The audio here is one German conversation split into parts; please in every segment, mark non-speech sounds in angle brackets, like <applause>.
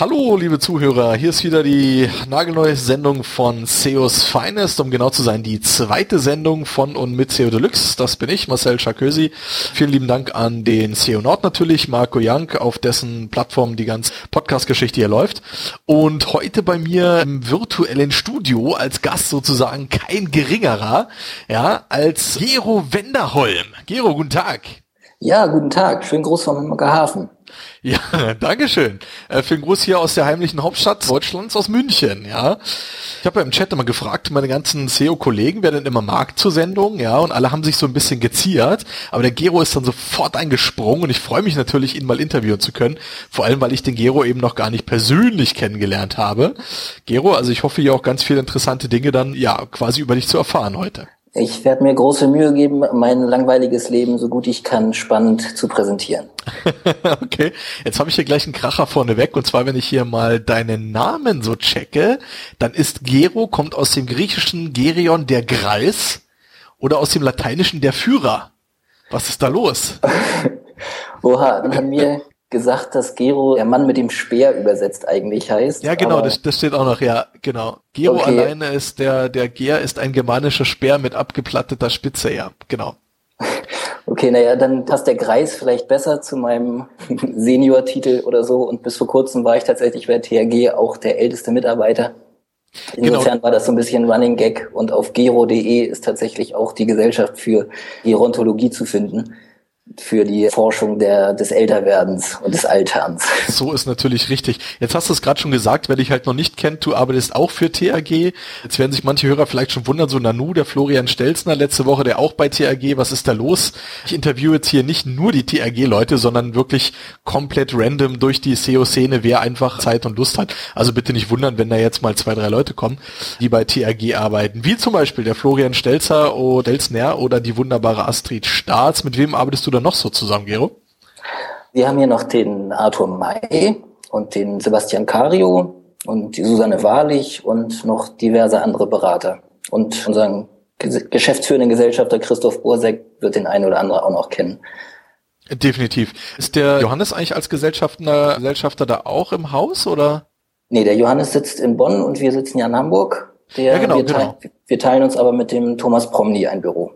Hallo, liebe Zuhörer, hier ist wieder die nagelneue Sendung von SEOs Finest, um genau zu sein, die zweite Sendung von und mit SEO Deluxe. Das bin ich, Marcel Charkösi. Vielen lieben Dank an den SEO Nord natürlich, Marco Young, auf dessen Plattform die ganze Podcast-Geschichte hier läuft. Und heute bei mir im virtuellen Studio als Gast sozusagen kein geringerer, ja, als Gero Wenderholm. Gero, guten Tag. Ja, guten Tag. Schönen Gruß vom Hamburger Hafen. Ja, <laughs> Dankeschön. Äh, für den Gruß hier aus der heimlichen Hauptstadt Deutschlands, aus München, ja. Ich habe ja im Chat immer gefragt, meine ganzen SEO-Kollegen, wer denn immer mag zur Sendung, ja, und alle haben sich so ein bisschen geziert, aber der Gero ist dann sofort eingesprungen und ich freue mich natürlich, ihn mal interviewen zu können, vor allem, weil ich den Gero eben noch gar nicht persönlich kennengelernt habe. Gero, also ich hoffe hier auch ganz viele interessante Dinge dann, ja, quasi über dich zu erfahren heute. Ich werde mir große Mühe geben, mein langweiliges Leben so gut ich kann spannend zu präsentieren. <laughs> okay, jetzt habe ich hier gleich einen Kracher vorneweg und zwar, wenn ich hier mal deinen Namen so checke, dann ist Gero, kommt aus dem griechischen Gerion der Greis oder aus dem lateinischen der Führer. Was ist da los? <laughs> Oha, dann haben mir gesagt, dass Gero der Mann mit dem Speer übersetzt eigentlich heißt. Ja, genau, das, das steht auch noch, ja, genau. Gero okay. alleine ist der, der Ger ist ein germanischer Speer mit abgeplatteter Spitze, ja, genau. <laughs> Okay, naja, dann passt der Greis vielleicht besser zu meinem <laughs> Senior-Titel oder so. Und bis vor kurzem war ich tatsächlich bei THG auch der älteste Mitarbeiter. Genau. Insofern genau. war das so ein bisschen Running Gag und auf gero.de ist tatsächlich auch die Gesellschaft für Gerontologie zu finden für die Forschung der, des Älterwerdens und des Alterns. So ist natürlich richtig. Jetzt hast du es gerade schon gesagt, wer dich halt noch nicht kennt, du arbeitest auch für TAG. Jetzt werden sich manche Hörer vielleicht schon wundern, so Nanu, der Florian Stelzner letzte Woche, der auch bei TAG, was ist da los? Ich interviewe jetzt hier nicht nur die TAG-Leute, sondern wirklich komplett random durch die SEO-Szene, wer einfach Zeit und Lust hat. Also bitte nicht wundern, wenn da jetzt mal zwei, drei Leute kommen, die bei TAG arbeiten. Wie zum Beispiel der Florian Stelzer Stelzner oder die wunderbare Astrid Staats. Mit wem arbeitest du da noch so zusammen, Gero? Wir haben hier noch den Arthur May und den Sebastian Cario und die Susanne Wahrlich und noch diverse andere Berater. Und unseren geschäftsführenden Gesellschafter Christoph Bursek wird den einen oder anderen auch noch kennen. Definitiv. Ist der Johannes eigentlich als Gesellschafter, Gesellschafter da auch im Haus oder? Nee, der Johannes sitzt in Bonn und wir sitzen ja in Hamburg. Der, ja, genau, wir, genau. Teilen, wir teilen uns aber mit dem Thomas Promny ein Büro.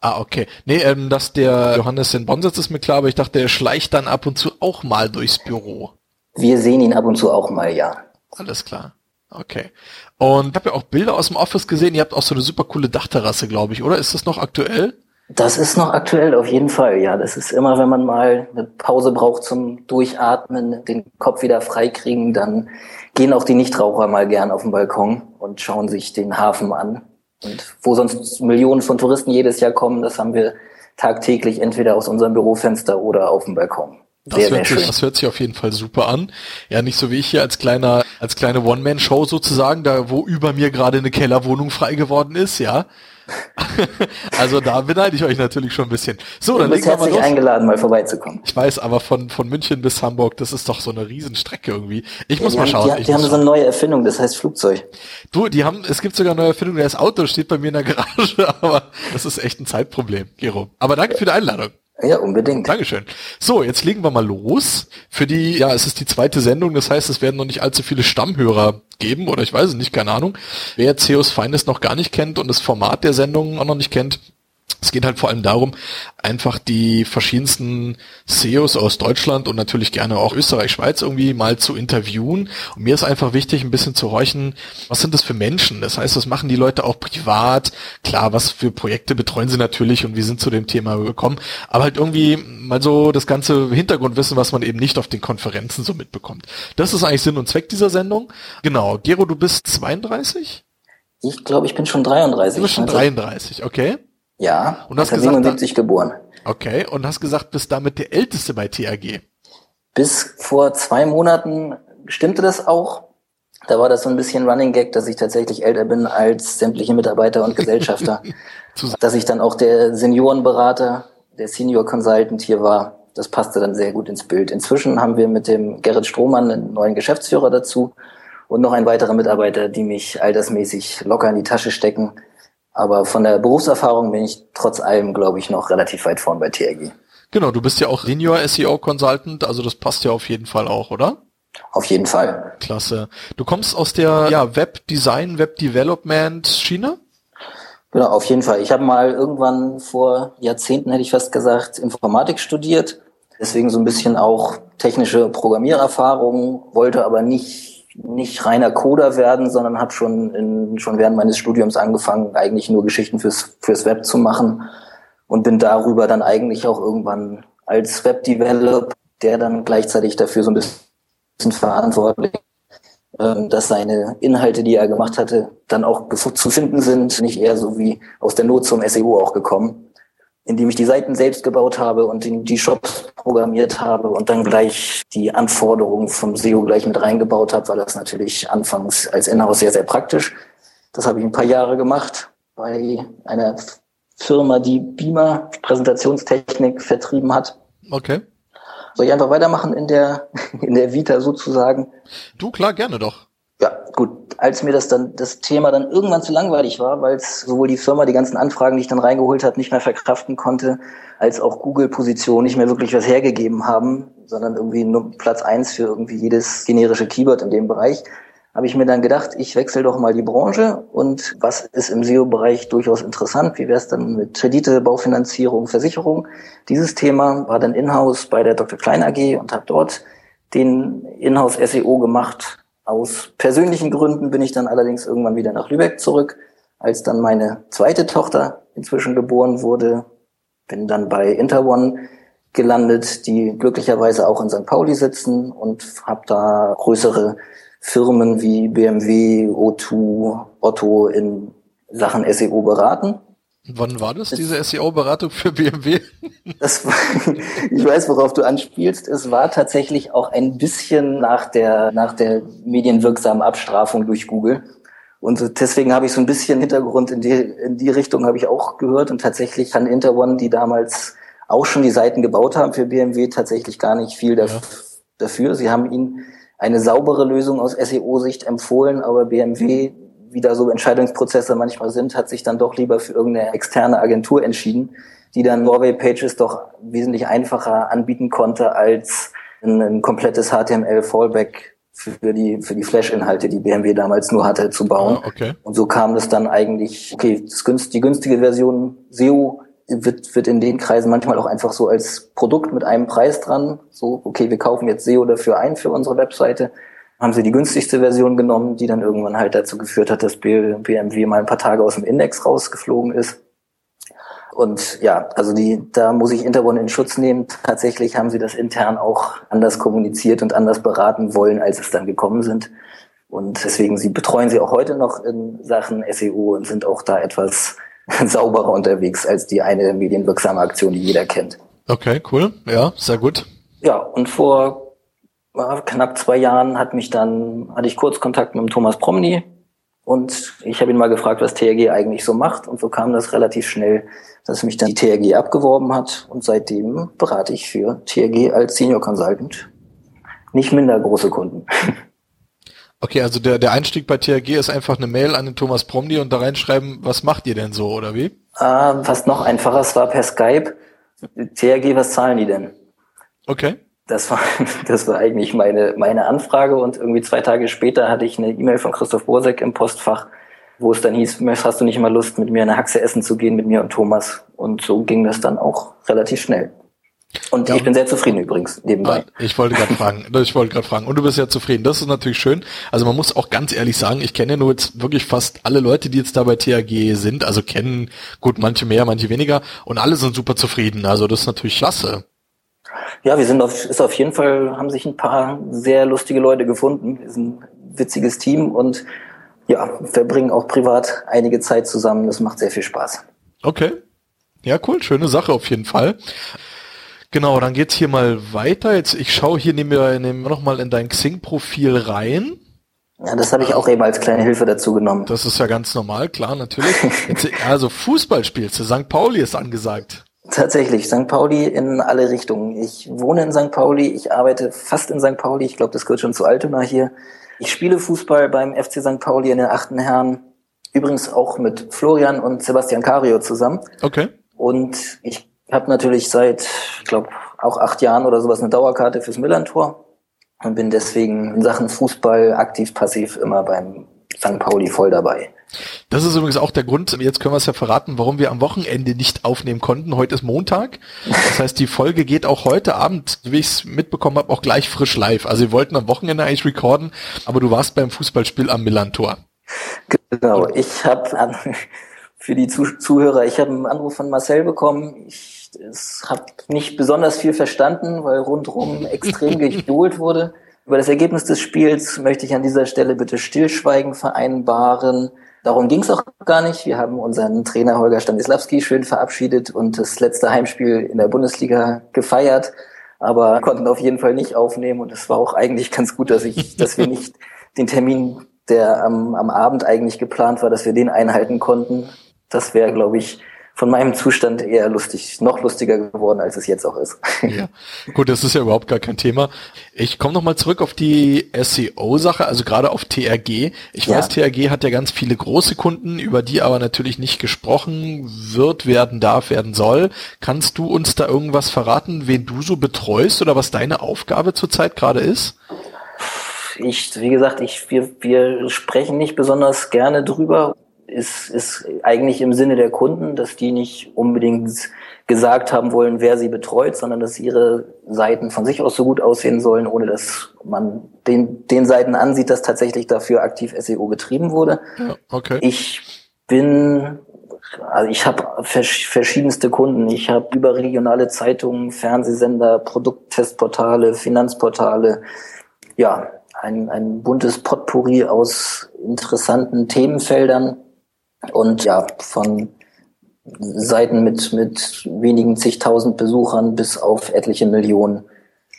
Ah, okay. Nee, ähm, dass der Johannes in Bonn sitzt, ist mir klar, aber ich dachte, er schleicht dann ab und zu auch mal durchs Büro. Wir sehen ihn ab und zu auch mal, ja. Alles klar. Okay. Und ich habe ja auch Bilder aus dem Office gesehen. Ihr habt auch so eine super coole Dachterrasse, glaube ich, oder? Ist das noch aktuell? Das ist noch aktuell, auf jeden Fall, ja. Das ist immer, wenn man mal eine Pause braucht zum Durchatmen, den Kopf wieder freikriegen, dann gehen auch die Nichtraucher mal gern auf den Balkon und schauen sich den Hafen an. Und wo sonst Millionen von Touristen jedes Jahr kommen, das haben wir tagtäglich entweder aus unserem Bürofenster oder auf dem Balkon. Sehr, das, hört sich, das hört sich auf jeden Fall super an. Ja, nicht so wie ich hier als kleiner, als kleine One-Man-Show sozusagen, da wo über mir gerade eine Kellerwohnung frei geworden ist, ja. <laughs> also da beneide ich euch natürlich schon ein bisschen. So, du dann bist herzlich mal eingeladen, mal vorbeizukommen. Ich weiß, aber von, von München bis Hamburg, das ist doch so eine Riesenstrecke irgendwie. Ich ja, muss mal haben, schauen. Die, die haben so eine neue Erfindung, das heißt Flugzeug. Du, die haben, es gibt sogar eine neue Erfindung, das Auto steht bei mir in der <laughs> Garage, aber das ist echt ein Zeitproblem, Gero. Aber danke für die Einladung. Ja, unbedingt. Dankeschön. So, jetzt legen wir mal los. Für die, ja, es ist die zweite Sendung, das heißt, es werden noch nicht allzu viele Stammhörer geben oder ich weiß es nicht, keine Ahnung. Wer CEOs Feindes noch gar nicht kennt und das Format der Sendung auch noch nicht kennt, es geht halt vor allem darum, einfach die verschiedensten CEOs aus Deutschland und natürlich gerne auch Österreich, Schweiz irgendwie mal zu interviewen. Und mir ist einfach wichtig, ein bisschen zu horchen, was sind das für Menschen? Das heißt, was machen die Leute auch privat? Klar, was für Projekte betreuen sie natürlich und wie sind zu dem Thema gekommen? Aber halt irgendwie mal so das ganze Hintergrundwissen, was man eben nicht auf den Konferenzen so mitbekommt. Das ist eigentlich Sinn und Zweck dieser Sendung. Genau. Gero, du bist 32? Ich glaube, ich bin schon 33. Du bist schon 33, okay. Ja, und hast 77 geboren. Okay, und hast gesagt, bist damit der Älteste bei TAG. Bis vor zwei Monaten stimmte das auch. Da war das so ein bisschen Running Gag, dass ich tatsächlich älter bin als sämtliche Mitarbeiter und Gesellschafter. <laughs> dass ich dann auch der Seniorenberater, der Senior Consultant hier war. Das passte dann sehr gut ins Bild. Inzwischen haben wir mit dem Gerrit Strohmann einen neuen Geschäftsführer dazu und noch ein weiterer Mitarbeiter, die mich altersmäßig locker in die Tasche stecken aber von der Berufserfahrung bin ich trotz allem, glaube ich, noch relativ weit vorn bei TRG. Genau, du bist ja auch Senior SEO Consultant, also das passt ja auf jeden Fall auch, oder? Auf jeden Fall. Klasse. Du kommst aus der ja, Web-Design, Web-Development-Schiene? Genau, auf jeden Fall. Ich habe mal irgendwann vor Jahrzehnten, hätte ich fast gesagt, Informatik studiert. Deswegen so ein bisschen auch technische Programmiererfahrung, wollte aber nicht, nicht reiner Coder werden, sondern habe schon, in, schon während meines Studiums angefangen, eigentlich nur Geschichten fürs, fürs Web zu machen und bin darüber dann eigentlich auch irgendwann als Web-Developer, der dann gleichzeitig dafür so ein bisschen verantwortlich ähm, dass seine Inhalte, die er gemacht hatte, dann auch zu finden sind, nicht eher so wie aus der Not zum SEO auch gekommen, indem ich die Seiten selbst gebaut habe und die Shops programmiert habe und dann gleich die Anforderungen vom SEO gleich mit reingebaut habe, war das natürlich anfangs als Inhouse sehr, sehr praktisch. Das habe ich ein paar Jahre gemacht bei einer Firma, die Beamer Präsentationstechnik vertrieben hat. Okay. Soll ich einfach weitermachen in der, <laughs> in der Vita sozusagen? Du, klar, gerne doch. Ja, gut. Als mir das dann, das Thema dann irgendwann zu langweilig war, weil es sowohl die Firma die ganzen Anfragen, die ich dann reingeholt hat, nicht mehr verkraften konnte, als auch Google-Position nicht mehr wirklich was hergegeben haben, sondern irgendwie nur Platz eins für irgendwie jedes generische Keyword in dem Bereich, habe ich mir dann gedacht, ich wechsle doch mal die Branche und was ist im SEO-Bereich durchaus interessant? Wie wäre es dann mit Kredite, Baufinanzierung, Versicherung? Dieses Thema war dann in-house bei der Dr. Klein AG und habe dort den Inhouse SEO gemacht. Aus persönlichen Gründen bin ich dann allerdings irgendwann wieder nach Lübeck zurück, als dann meine zweite Tochter inzwischen geboren wurde. Bin dann bei Interone gelandet, die glücklicherweise auch in St. Pauli sitzen und habe da größere Firmen wie BMW, O2, Otto in Sachen SEO beraten. Wann war das, diese SEO-Beratung für BMW? <laughs> Das war, ich weiß, worauf du anspielst. Es war tatsächlich auch ein bisschen nach der, nach der medienwirksamen Abstrafung durch Google. Und deswegen habe ich so ein bisschen Hintergrund in die, in die Richtung habe ich auch gehört. Und tatsächlich kann Interone, die damals auch schon die Seiten gebaut haben für BMW, tatsächlich gar nicht viel dafür. Ja. dafür. Sie haben ihn eine saubere Lösung aus SEO-Sicht empfohlen, aber BMW, wie da so Entscheidungsprozesse manchmal sind, hat sich dann doch lieber für irgendeine externe Agentur entschieden, die dann Norway Pages doch wesentlich einfacher anbieten konnte als ein, ein komplettes HTML-Fallback für die, für die Flash-Inhalte, die BMW damals nur hatte, zu bauen. Ah, okay. Und so kam es dann eigentlich, okay, das günst, die günstige Version SEO wird, wird in den Kreisen manchmal auch einfach so als Produkt mit einem Preis dran. So, okay, wir kaufen jetzt SEO dafür ein für unsere Webseite. Haben sie die günstigste Version genommen, die dann irgendwann halt dazu geführt hat, dass BMW mal ein paar Tage aus dem Index rausgeflogen ist. Und ja, also die, da muss ich Interone in Schutz nehmen. Tatsächlich haben sie das intern auch anders kommuniziert und anders beraten wollen, als es dann gekommen sind. Und deswegen, sie betreuen sie auch heute noch in Sachen SEO und sind auch da etwas <laughs> sauberer unterwegs als die eine medienwirksame Aktion, die jeder kennt. Okay, cool. Ja, sehr gut. Ja, und vor knapp zwei Jahren hat mich dann, hatte ich kurz Kontakt mit dem Thomas Promny und ich habe ihn mal gefragt, was TRG eigentlich so macht und so kam das relativ schnell, dass mich dann die TRG abgeworben hat und seitdem berate ich für TRG als Senior Consultant nicht minder große Kunden. <laughs> Okay, also der, der Einstieg bei THG ist einfach eine Mail an den Thomas Promny und da reinschreiben, was macht ihr denn so, oder wie? Äh, fast noch einfacher, es war per Skype. THG, was zahlen die denn? Okay. Das war, <laughs> das war eigentlich meine, meine Anfrage und irgendwie zwei Tage später hatte ich eine E-Mail von Christoph Bosek im Postfach, wo es dann hieß, hast du nicht mal Lust, mit mir eine Haxe essen zu gehen, mit mir und Thomas? Und so ging das dann auch relativ schnell. Und ja, ich bin sehr zufrieden übrigens nebenbei. Ah, ich wollte gerade fragen, <laughs> ich wollte gerade fragen. Und du bist ja zufrieden. Das ist natürlich schön. Also man muss auch ganz ehrlich sagen, ich kenne ja nur jetzt wirklich fast alle Leute, die jetzt da bei THG sind. Also kennen gut manche mehr, manche weniger. Und alle sind super zufrieden. Also das ist natürlich klasse. Ja, wir sind auf, ist auf jeden Fall, haben sich ein paar sehr lustige Leute gefunden. Wir sind ein witziges Team und ja, verbringen auch privat einige Zeit zusammen. Das macht sehr viel Spaß. Okay. Ja, cool. Schöne Sache auf jeden Fall. Genau, dann geht's hier mal weiter. Jetzt, ich schaue hier nehmen wir, nehmen wir noch mal in dein Xing-Profil rein. Ja, das habe ich auch eben als kleine Hilfe dazu genommen. Das ist ja ganz normal, klar, natürlich. <laughs> Jetzt, also Fußball spielst du, St. Pauli ist angesagt. Tatsächlich, St. Pauli in alle Richtungen. Ich wohne in St. Pauli, ich arbeite fast in St. Pauli, ich glaube, das gehört schon zu Altona hier. Ich spiele Fußball beim FC St. Pauli in den achten Herren, übrigens auch mit Florian und Sebastian Cario zusammen. Okay. Und ich habe natürlich seit, ich glaube, auch acht Jahren oder sowas eine Dauerkarte fürs Millantor. und bin deswegen in Sachen Fußball aktiv passiv immer beim St. Pauli voll dabei. Das ist übrigens auch der Grund, jetzt können wir es ja verraten, warum wir am Wochenende nicht aufnehmen konnten. Heute ist Montag. Das heißt, die Folge geht auch heute Abend, wie ich es mitbekommen habe, auch gleich frisch live. Also wir wollten am Wochenende eigentlich recorden, aber du warst beim Fußballspiel am Millantor. Genau, ich habe <laughs> für die Zuhörer, ich habe einen Anruf von Marcel bekommen. Ich habe nicht besonders viel verstanden, weil rundherum extrem <laughs> gejohlt wurde. Über das Ergebnis des Spiels möchte ich an dieser Stelle bitte Stillschweigen vereinbaren. Darum ging es auch gar nicht. Wir haben unseren Trainer Holger Stanislawski schön verabschiedet und das letzte Heimspiel in der Bundesliga gefeiert, aber konnten auf jeden Fall nicht aufnehmen und es war auch eigentlich ganz gut, dass ich, dass wir nicht <laughs> den Termin, der am, am Abend eigentlich geplant war, dass wir den einhalten konnten. Das wäre, glaube ich, von meinem Zustand eher lustig, noch lustiger geworden, als es jetzt auch ist. <laughs> Ja, gut, das ist ja überhaupt gar kein Thema. Ich komme nochmal zurück auf die SEO-Sache, also gerade auf TRG. Ich ja. weiß, TRG hat ja ganz viele große Kunden, über die aber natürlich nicht gesprochen wird, werden darf, werden soll. Kannst du uns da irgendwas verraten, wen du so betreust oder was deine Aufgabe zurzeit gerade ist? Ich, wie gesagt, ich, wir, wir sprechen nicht besonders gerne drüber ist, ist eigentlich im Sinne der Kunden, dass die nicht unbedingt gesagt haben wollen, wer sie betreut, sondern dass ihre Seiten von sich aus so gut aussehen sollen, ohne dass man den, den Seiten ansieht, dass tatsächlich dafür aktiv SEO betrieben wurde. Ja, okay. Ich bin, also ich habe verschiedenste Kunden. Ich habe überregionale Zeitungen, Fernsehsender, Produkttestportale, Finanzportale. Ja, ein, ein buntes Potpourri aus interessanten Themenfeldern und ja, von Seiten mit, mit wenigen zigtausend Besuchern bis auf etliche Millionen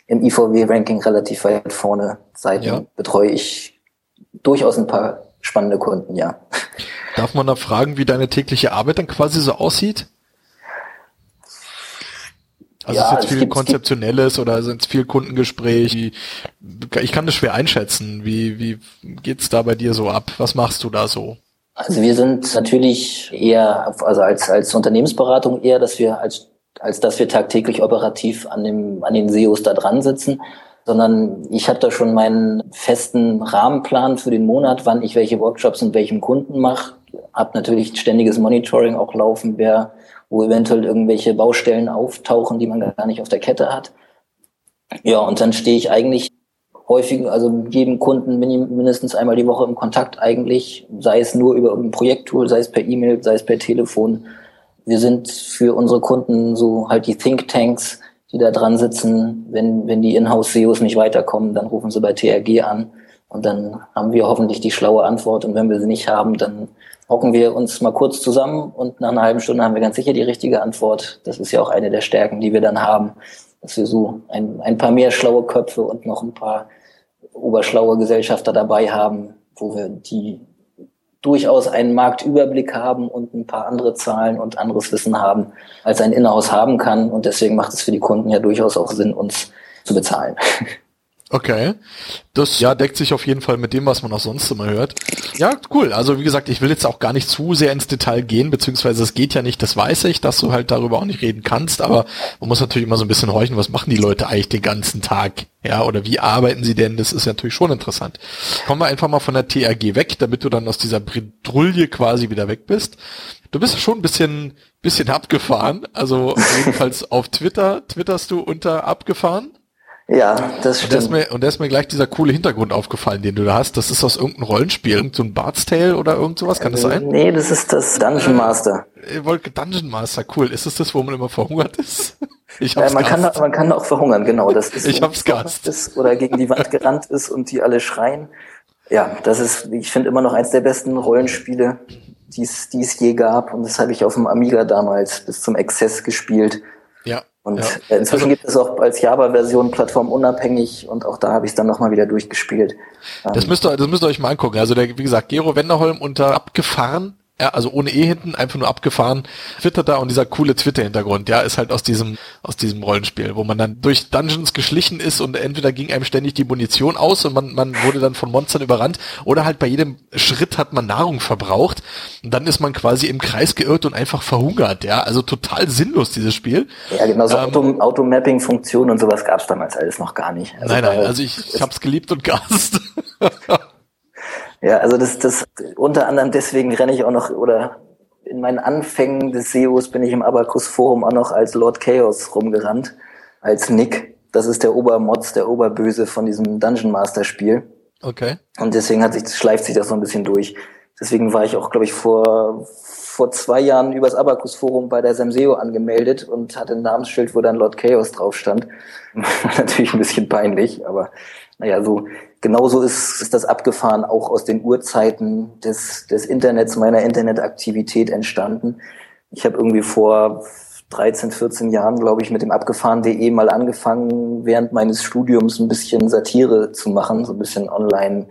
im IVW-Ranking relativ weit vorne Seiten ja. betreue ich durchaus ein paar spannende Kunden, ja. Darf man da fragen, wie deine tägliche Arbeit dann quasi so aussieht? Also ja, ist jetzt viel Konzeptionelles oder sind es viel Kundengespräch? Ich kann das schwer einschätzen. Wie, wie geht's da bei dir so ab? Was machst du da so? Also wir sind natürlich eher, also als, als Unternehmensberatung eher, dass wir als, als dass wir tagtäglich operativ an dem, an den SEOs da dran sitzen, sondern ich habe da schon meinen festen Rahmenplan für den Monat, wann ich welche Workshops mit welchem Kunden mache. Hab natürlich ständiges Monitoring auch laufen, wer, wo eventuell irgendwelche Baustellen auftauchen, die man gar nicht auf der Kette hat. Ja, und dann stehe ich eigentlich häufig, also mit jedem Kunden mindestens einmal die Woche im Kontakt eigentlich, sei es nur über irgendein Projekttool, sei es per E-Mail, sei es per Telefon. Wir sind für unsere Kunden so halt die Thinktanks, die da dran sitzen. Wenn, wenn die Inhouse-SEOs nicht weiterkommen, dann rufen sie bei TRG an und dann haben wir hoffentlich die schlaue Antwort. Und wenn wir sie nicht haben, dann hocken wir uns mal kurz zusammen und nach einer halben Stunde haben wir ganz sicher die richtige Antwort. Das ist ja auch eine der Stärken, die wir dann haben, dass wir so ein, ein paar mehr schlaue Köpfe und noch ein paar oberschlaue Gesellschafter dabei haben, wo wir die durchaus einen Marktüberblick haben und ein paar andere Zahlen und anderes Wissen haben, als ein Inhouse haben kann. Und deswegen macht es für die Kunden ja durchaus auch Sinn, uns zu bezahlen. <laughs> Okay. Das ja deckt sich auf jeden Fall mit dem, was man auch sonst immer hört. Ja, cool. Also wie gesagt, ich will jetzt auch gar nicht zu sehr ins Detail gehen, beziehungsweise es geht ja nicht, das weiß ich, dass du halt darüber auch nicht reden kannst, aber man muss natürlich immer so ein bisschen horchen, was machen die Leute eigentlich den ganzen Tag? Ja, oder wie arbeiten sie denn? Das ist natürlich schon interessant. Kommen wir einfach mal von der TRG weg, damit du dann aus dieser Bredouille quasi wieder weg bist. Du bist schon ein bisschen, bisschen abgefahren. Also jedenfalls auf Twitter twitterst du unter abgefahren. Ja, das stimmt. Und da, ist mir, und da ist mir gleich dieser coole Hintergrund aufgefallen, den du da hast. Das ist aus irgendeinem Rollenspiel, irgend so ein Bard's Tale oder irgend sowas, kann das sein? Nee, das ist das Dungeon Master. Äh, Dungeon Master, cool. Ist es das, wo man immer verhungert ist? <laughs> Ich hab's äh, man, kann, man kann auch verhungern, genau. Das ist, ich hab's gehasst. Ist oder gegen die Wand gerannt ist und die alle schreien. Ja, das ist, ich finde immer noch eins der besten Rollenspiele, die es je gab. Und das habe ich auf dem Amiga damals bis zum Exzess gespielt. Ja. Und ja. Äh, inzwischen gibt es auch als Java-Version plattformunabhängig und auch da habe ich es dann nochmal wieder durchgespielt. Das müsst, ihr, das müsst ihr euch mal angucken. Also der, wie gesagt, Gero Wenderholm unter abgefahren ja, also ohne E hinten, einfach nur abgefahren, twittert da und dieser coole Twitter-Hintergrund, ja, ist halt aus diesem, aus diesem Rollenspiel, wo man dann durch Dungeons geschlichen ist und entweder ging einem ständig die Munition aus und man, man wurde dann von Monstern überrannt oder halt bei jedem Schritt hat man Nahrung verbraucht und dann ist man quasi im Kreis geirrt und einfach verhungert, ja, also total sinnlos dieses Spiel. Ja, genau, so ähm, Auto-Mapping-Funktionen und sowas gab's damals alles noch gar nicht. Also nein, nein, also ich, ich hab's geliebt und gehasst. <laughs> Ja, also das, das unter anderem deswegen renne ich auch noch oder in meinen Anfängen des SEOs bin ich im Abacus Forum auch noch als Lord Chaos rumgerannt, als Nick. Das ist der Obermotz, der Oberböse von diesem Dungeon Master Spiel. Okay. Und deswegen hat sich, schleift sich das so ein bisschen durch. Deswegen war ich auch, glaube ich, vor, vor zwei Jahren übers Abacus Forum bei der Samseo angemeldet und hatte ein Namensschild, wo dann Lord Chaos drauf stand. <laughs> Natürlich ein bisschen peinlich, aber naja, so genauso ist, ist das abgefahren auch aus den Urzeiten des, des Internets, meiner Internetaktivität entstanden. Ich habe irgendwie vor 13, 14 Jahren, glaube ich, mit dem abgefahren.de mal angefangen, während meines Studiums ein bisschen Satire zu machen, so ein bisschen online.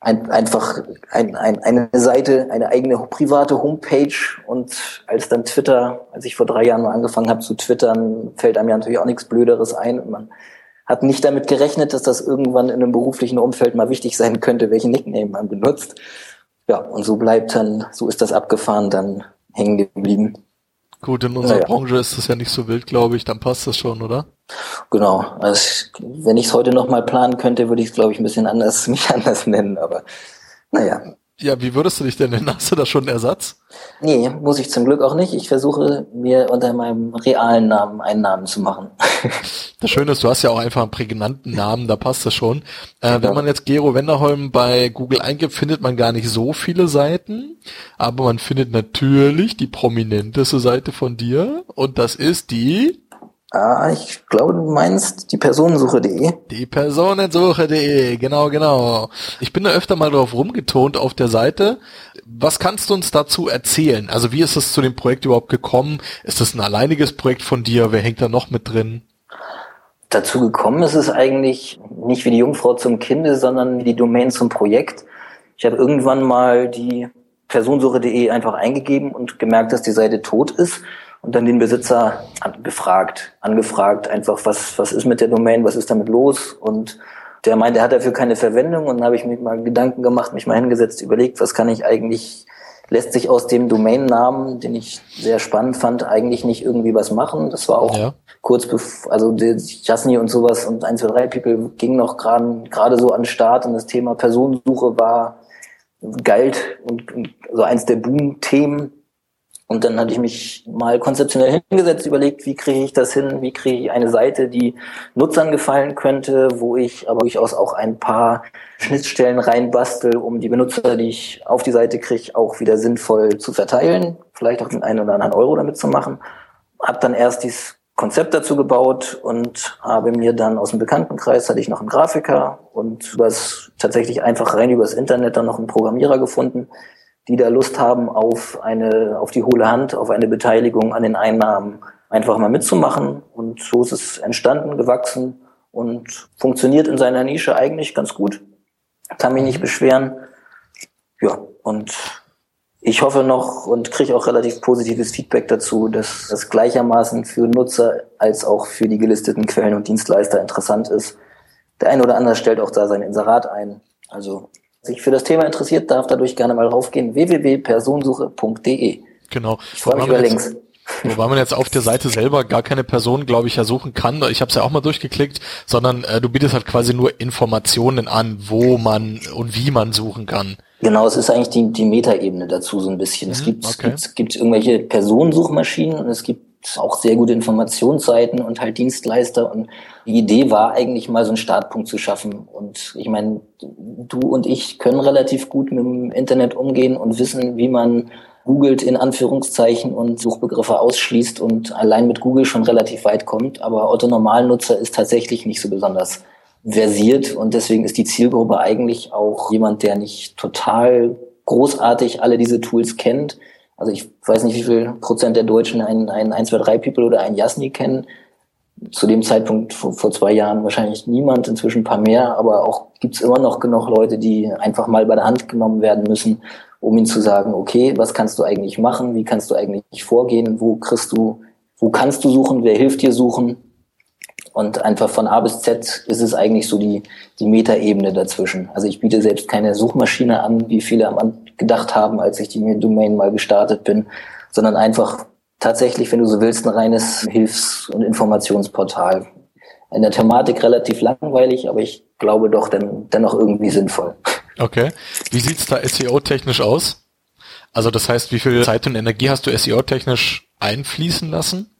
Ein, einfach ein, ein, eine Seite, eine eigene private Homepage und als dann Twitter, als ich vor drei Jahren mal angefangen habe zu twittern, fällt einem ja natürlich auch nichts Blöderes ein. Und man hat nicht damit gerechnet, dass das irgendwann in einem beruflichen Umfeld mal wichtig sein könnte, welchen Nickname man benutzt. Ja, und so bleibt dann, so ist das abgefahren dann hängen geblieben. Gut, in unserer naja. Branche ist das ja nicht so wild, glaube ich, dann passt das schon, oder? Genau. Also, wenn ich es heute noch mal planen könnte, würde ich es, glaube ich, ein bisschen anders, <laughs> mich anders nennen, aber naja. Ja, wie würdest du dich denn nennen? Hast du da schon einen Ersatz? Nee, muss ich zum Glück auch nicht. Ich versuche mir unter meinem realen Namen einen Namen zu machen. <laughs> Das Schöne ist, du hast ja auch einfach einen prägnanten Namen, da passt das schon. Äh, Wenn man jetzt Gero Wenderholm bei Google eingibt, findet man gar nicht so viele Seiten, aber man findet natürlich die prominenteste Seite von dir und das ist die Ah, ich glaube, du meinst die Personensuche.de. Die Personensuche.de, genau, genau. Ich bin da öfter mal drauf rumgetont auf der Seite. Was kannst du uns dazu erzählen? Also wie ist es zu dem Projekt überhaupt gekommen? Ist das ein alleiniges Projekt von dir? Wer hängt da noch mit drin? Dazu gekommen ist es eigentlich nicht wie die Jungfrau zum Kinde, sondern wie die Domain zum Projekt. Ich habe irgendwann mal die Personensuche.de einfach eingegeben und gemerkt, dass die Seite tot ist und dann den Besitzer befragt, angefragt, einfach was, was ist mit der Domain, was ist damit los und der meint, er hat dafür keine Verwendung und dann habe ich mir mal Gedanken gemacht, mich mal hingesetzt, überlegt, was kann ich eigentlich, lässt sich aus dem Domainnamen, den ich sehr spannend fand, eigentlich nicht irgendwie was machen. Das war auch ja. kurz bevor, also Jasny und sowas und 1, 2, 3 People ging noch gerade gerade so an den Start und das Thema Personensuche war galt und, und so eins der Boom-Themen und dann hatte ich mich mal konzeptionell hingesetzt, überlegt, wie kriege ich das hin, wie kriege ich eine Seite, die Nutzern gefallen könnte, wo ich aber durchaus auch ein paar Schnittstellen reinbastel, um die Benutzer, die ich auf die Seite kriege, auch wieder sinnvoll zu verteilen, vielleicht auch den einen oder anderen Euro damit zu machen. Hab dann erst dieses Konzept dazu gebaut und habe mir dann aus dem Bekanntenkreis hatte ich noch einen Grafiker und übers tatsächlich einfach rein übers Internet dann noch einen Programmierer gefunden, die da Lust haben auf eine, auf die hohle Hand, auf eine Beteiligung an den Einnahmen, einfach mal mitzumachen. Und so ist es entstanden, gewachsen und funktioniert in seiner Nische eigentlich ganz gut. Kann mich nicht beschweren. Ja, und ich hoffe noch und kriege auch relativ positives Feedback dazu, dass das gleichermaßen für Nutzer als auch für die gelisteten Quellen und Dienstleister interessant ist. Der eine oder andere stellt auch da sein Inserat ein. Also sich für das Thema interessiert, darf dadurch gerne mal raufgehen. www.personensuche.de. Genau. Ich freue mich über Links. Wobei man jetzt auf der Seite selber gar keine Person, glaube ich, ja suchen kann. Ich habe es ja auch mal durchgeklickt, sondern äh, du bietest halt quasi nur Informationen an, wo man und wie man suchen kann. Genau, es ist eigentlich die, die Metaebene dazu so ein bisschen. Mhm, es gibt, okay. es gibt irgendwelche Personensuchmaschinen und es gibt auch sehr gute Informationsseiten und halt Dienstleister. Und die Idee war eigentlich mal so einen Startpunkt zu schaffen. Und ich meine, du und ich können relativ gut mit dem Internet umgehen und wissen, wie man googelt in Anführungszeichen und Suchbegriffe ausschließt und allein mit Google schon relativ weit kommt. Aber Otto Normalnutzer ist tatsächlich nicht so besonders versiert und deswegen ist die Zielgruppe eigentlich auch jemand, der nicht total großartig alle diese Tools kennt, also ich weiß nicht, wie viel Prozent der Deutschen einen, einen 1, 2, 3 People oder einen Jasni kennen. zu dem Zeitpunkt vor, vor, zwei Jahren wahrscheinlich niemand, inzwischen ein paar mehr, aber auch gibt's immer noch genug Leute, die einfach mal bei der Hand genommen werden müssen, um ihnen zu sagen, okay, was kannst du eigentlich machen, wie kannst du eigentlich vorgehen, wo kriegst du, wo kannst du suchen, wer hilft dir suchen. Und einfach von A bis Z ist es eigentlich so die, die Metaebene dazwischen. Also ich biete selbst keine Suchmaschine an, wie viele am Anfang gedacht haben, als ich die Domain mal gestartet bin, sondern einfach tatsächlich, wenn du so willst, ein reines Hilfs- und Informationsportal. In der Thematik relativ langweilig, aber ich glaube doch den, dennoch irgendwie sinnvoll. Okay. Wie sieht's da SEO-technisch aus? Also das heißt, wie viel Zeit und Energie hast du SEO-technisch einfließen lassen?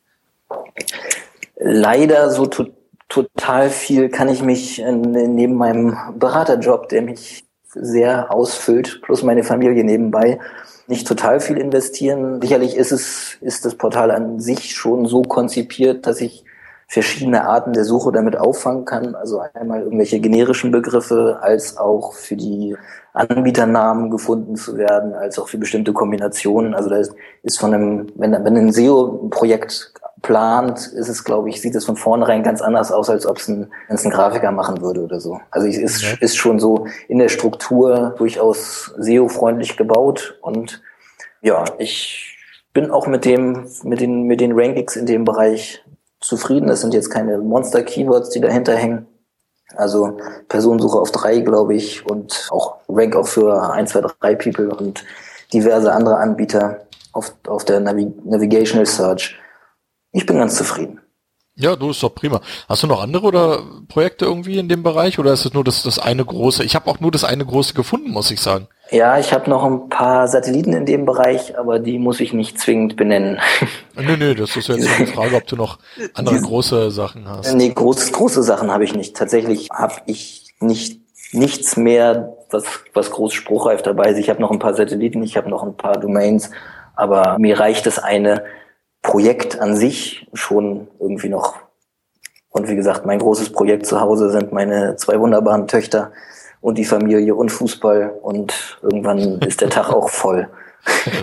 Leider so to total viel kann ich mich neben meinem Beraterjob, der mich sehr ausfüllt, plus meine Familie nebenbei, nicht total viel investieren. Sicherlich ist es, ist das Portal an sich schon so konzipiert, dass ich verschiedene Arten der Suche damit auffangen kann. Also einmal irgendwelche generischen Begriffe, als auch für die Anbieternamen gefunden zu werden, als auch für bestimmte Kombinationen. Also da ist von einem, wenn, wenn ein SEO-Projekt plant, ist es, glaube ich, sieht es von vornherein ganz anders aus, als ob es ein, wenn es ein Grafiker machen würde oder so. Also es ist, ja. ist schon so in der Struktur durchaus SEO-freundlich gebaut und ja, ich bin auch mit dem, mit den, mit den Rankings in dem Bereich zufrieden. Das sind jetzt keine Monster-Keywords, die dahinter hängen. Also Personensuche auf drei, glaube ich, und auch Rank auch für 1, 2, 3 People und diverse andere Anbieter auf, auf der Navi Navigational Search. Ich bin ganz zufrieden. Ja, du ist doch prima. Hast du noch andere oder Projekte irgendwie in dem Bereich oder ist es nur das, das eine große? Ich habe auch nur das eine große gefunden, muss ich sagen. Ja, ich habe noch ein paar Satelliten in dem Bereich, aber die muss ich nicht zwingend benennen. <laughs> Nö, nö, das ist jetzt die Frage, ob du noch andere große Sachen hast. Nee, groß, große Sachen habe ich nicht. Tatsächlich habe ich nicht nichts mehr, was, was groß spruchreif dabei ist. Ich habe noch ein paar Satelliten, ich habe noch ein paar Domains, aber mir reicht das eine Projekt an sich schon irgendwie noch. Und wie gesagt, mein großes Projekt zu Hause sind meine zwei wunderbaren Töchter und die Familie und Fußball und irgendwann ist der Tag auch voll. <laughs>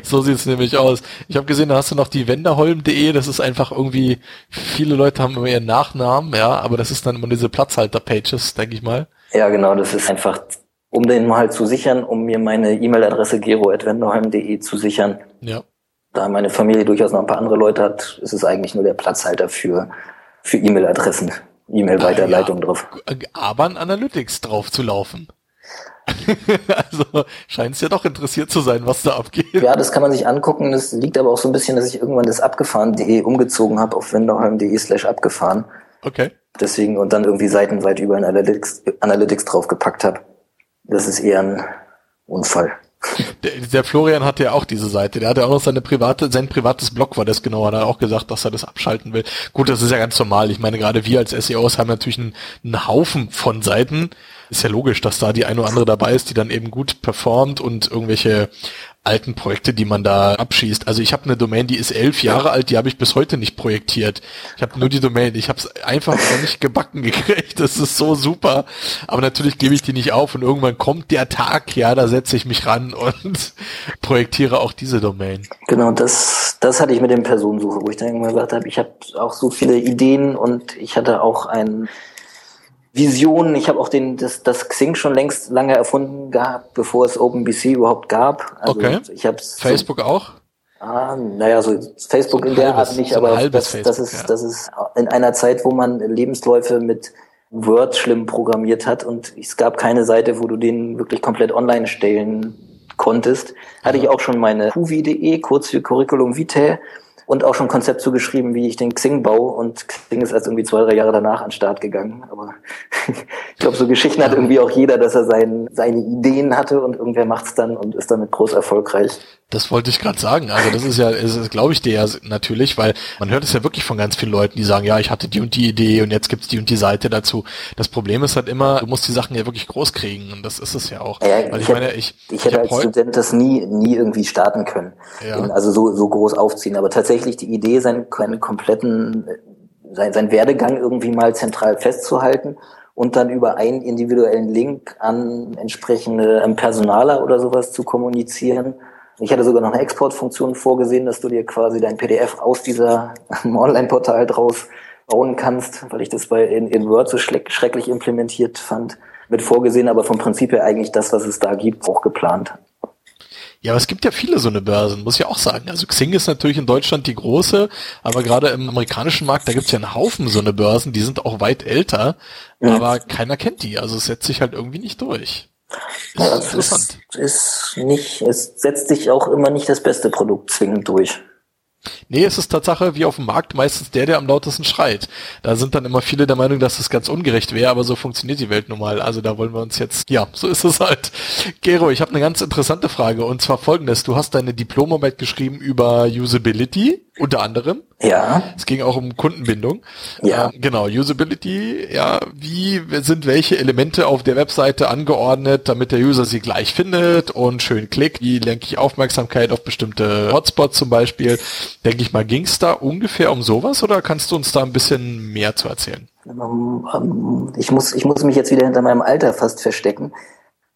So sieht's nämlich aus. Ich habe gesehen, da hast du noch die Wenderholm.de, das ist einfach irgendwie, viele Leute haben immer ihren Nachnamen, ja, aber das ist dann immer diese Platzhalter-Pages, denke ich mal. Ja, genau, das ist einfach, um den mal zu sichern, um mir meine E-Mail-Adresse gero.wenderholm.de zu sichern. Ja da meine Familie durchaus noch ein paar andere Leute hat, ist es eigentlich nur der Platzhalter für, für E-Mail-Adressen, E-Mail-Weiterleitung ja, drauf. Aber ein Analytics drauf zu laufen. <laughs> also scheint es ja doch interessiert zu sein, was da abgeht. Ja, das kann man sich angucken. Das liegt aber auch so ein bisschen, dass ich irgendwann das abgefahren.de umgezogen habe auf wenderholm.de slash abgefahren. Okay. Deswegen und dann irgendwie seitenweit über ein Analytics, Analytics draufgepackt habe. Das ist eher ein Unfall. Der, der, Florian hatte ja auch diese Seite. Der hatte auch noch seine private, sein privates Blog war das genau. Hat er auch gesagt, dass er das abschalten will. Gut, das ist ja ganz normal. Ich meine, gerade wir als SEOs haben natürlich einen, einen Haufen von Seiten. Ist ja logisch, dass da die eine oder andere dabei ist, die dann eben gut performt und irgendwelche alten Projekte, die man da abschießt. Also ich habe eine Domain, die ist elf Jahre alt, die habe ich bis heute nicht projektiert. Ich habe nur die Domain, ich habe es einfach noch nicht gebacken <laughs> gekriegt. Das ist so super. Aber natürlich gebe ich die nicht auf und irgendwann kommt der Tag, ja, da setze ich mich ran und <laughs> projektiere auch diese Domain. Genau, das, das hatte ich mit dem Personensuche, wo ich dann irgendwann gesagt habe, ich habe auch so viele Ideen und ich hatte auch ein Visionen. Ich habe auch den, das, das Xing schon längst lange erfunden gehabt, bevor es OpenBC überhaupt gab. Also okay. Ich hab's Facebook so, auch? Ah, naja, so Facebook so in der halbes, Art nicht, so aber das, das, ist, ja. das ist in einer Zeit, wo man Lebensläufe mit Word schlimm programmiert hat und es gab keine Seite, wo du den wirklich komplett online stellen konntest, hatte ich auch schon meine QVDE, kurz für Curriculum Vitae, und auch schon Konzept zugeschrieben, wie ich den Xing baue und Xing ist erst irgendwie zwei, drei Jahre danach an den Start gegangen. Aber <laughs> ich glaube, so Geschichten hat irgendwie auch jeder, dass er sein, seine Ideen hatte und irgendwer macht's dann und ist damit groß erfolgreich. Das wollte ich gerade sagen. Also das ist ja, ist, glaube ich dir ja natürlich, weil man hört es ja wirklich von ganz vielen Leuten, die sagen, ja, ich hatte die und die Idee und jetzt gibt's die und die Seite dazu. Das Problem ist halt immer, du musst die Sachen ja wirklich groß kriegen und das ist es ja auch. Ja, weil ich, ich meine, ich, ich hätte als Student das nie, nie irgendwie starten können. Ja. Also so, so groß aufziehen. Aber tatsächlich die Idee, seinen, seinen kompletten, sein, sein Werdegang irgendwie mal zentral festzuhalten und dann über einen individuellen Link an entsprechende Personaler oder sowas zu kommunizieren ich hatte sogar noch eine Exportfunktion vorgesehen, dass du dir quasi dein PDF aus dieser <laughs> Online-Portal draus bauen kannst, weil ich das bei in, in Word so schrecklich implementiert fand, mit vorgesehen, aber vom Prinzip her eigentlich das, was es da gibt, auch geplant. Ja, aber es gibt ja viele so eine Börsen, muss ich auch sagen. Also Xing ist natürlich in Deutschland die große, aber gerade im amerikanischen Markt, da gibt's ja einen Haufen so eine Börsen, die sind auch weit älter, ja. aber keiner kennt die. Also es setzt sich halt irgendwie nicht durch. Ja, interessant. Ist, ist nicht, es setzt sich auch immer nicht das beste Produkt zwingend durch. Nee, es ist Tatsache wie auf dem Markt meistens der, der am lautesten schreit. Da sind dann immer viele der Meinung, dass das ganz ungerecht wäre, aber so funktioniert die Welt nun mal. Also da wollen wir uns jetzt, ja, so ist es halt. Gero, ich habe eine ganz interessante Frage und zwar folgendes. Du hast deine Diplomarbeit geschrieben über Usability unter anderem. Ja. Es ging auch um Kundenbindung. Ja. Ähm, genau, Usability, ja, wie sind welche Elemente auf der Webseite angeordnet, damit der User sie gleich findet und schön klickt? Wie lenke ich Aufmerksamkeit auf bestimmte Hotspots zum Beispiel? Denke ich mal, ging es da ungefähr um sowas oder kannst du uns da ein bisschen mehr zu erzählen? Ähm, ähm, ich muss, ich muss mich jetzt wieder hinter meinem Alter fast verstecken.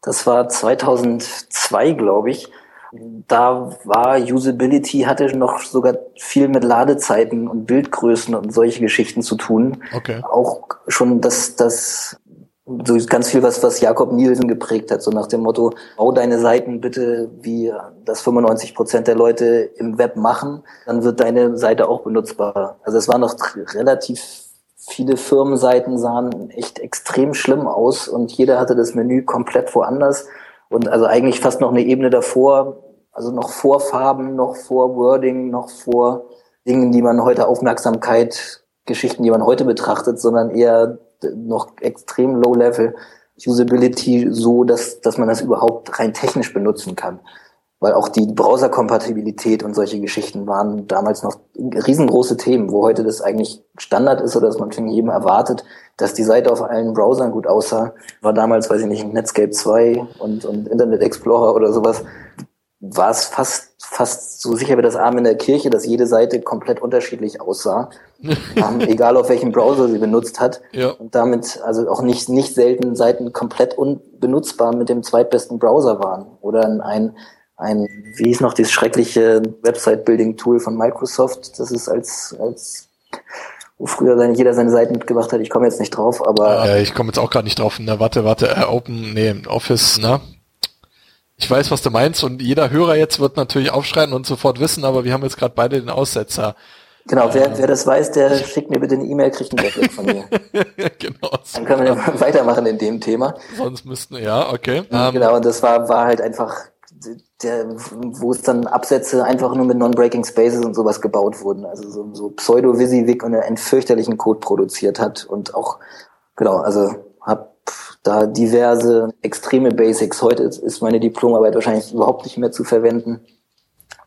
Das war 2002, glaube ich da war Usability, hatte noch sogar viel mit Ladezeiten und Bildgrößen und solche Geschichten zu tun. Okay. Auch schon das, das so ganz viel, was, was Jakob Nielsen geprägt hat, so nach dem Motto, bau deine Seiten bitte, wie das 95 Prozent der Leute im Web machen, dann wird deine Seite auch benutzbar. Also es waren noch relativ viele Firmenseiten sahen echt extrem schlimm aus und jeder hatte das Menü komplett woanders und also eigentlich fast noch eine Ebene davor, also noch vor Farben, noch vor Wording, noch vor Dingen, die man heute Aufmerksamkeit, Geschichten, die man heute betrachtet, sondern eher noch extrem low level Usability so, dass, dass man das überhaupt rein technisch benutzen kann. Weil auch die Browserkompatibilität und solche Geschichten waren damals noch riesengroße Themen, wo heute das eigentlich Standard ist oder dass man von jedem erwartet, dass die Seite auf allen Browsern gut aussah. War damals, weiß ich nicht, Netscape 2 und, und Internet Explorer oder sowas war es fast, fast so sicher wie das Arm in der Kirche, dass jede Seite komplett unterschiedlich aussah. <laughs> ähm, egal auf welchem Browser sie benutzt hat. Ja. Und damit also auch nicht, nicht selten Seiten komplett unbenutzbar mit dem zweitbesten Browser waren. Oder ein, ein, wie hieß noch dieses schreckliche Website-Building-Tool von Microsoft, das ist als, als wo früher seine, jeder seine Seiten mitgebracht hat. Ich komme jetzt nicht drauf, aber. Äh, ich komme jetzt auch gerade nicht drauf. Na, warte, warte, äh, Open, nee, Office, ne? Ich weiß, was du meinst und jeder Hörer jetzt wird natürlich aufschreien und sofort wissen, aber wir haben jetzt gerade beide den Aussetzer. Genau, wer, äh, wer das weiß, der schickt mir bitte eine E-Mail, kriegt ein Deckblick von mir. <laughs> genau. Dann können wir ja <laughs> weitermachen in dem Thema. Sonst müssten, ja, okay. Ähm, genau, und das war, war halt einfach, der, wo es dann Absätze einfach nur mit Non-Breaking Spaces und sowas gebaut wurden. Also so, so Pseudo-WYSIWYG und einen fürchterlichen Code produziert hat und auch, genau, also da diverse extreme Basics. Heute ist meine Diplomarbeit wahrscheinlich überhaupt nicht mehr zu verwenden.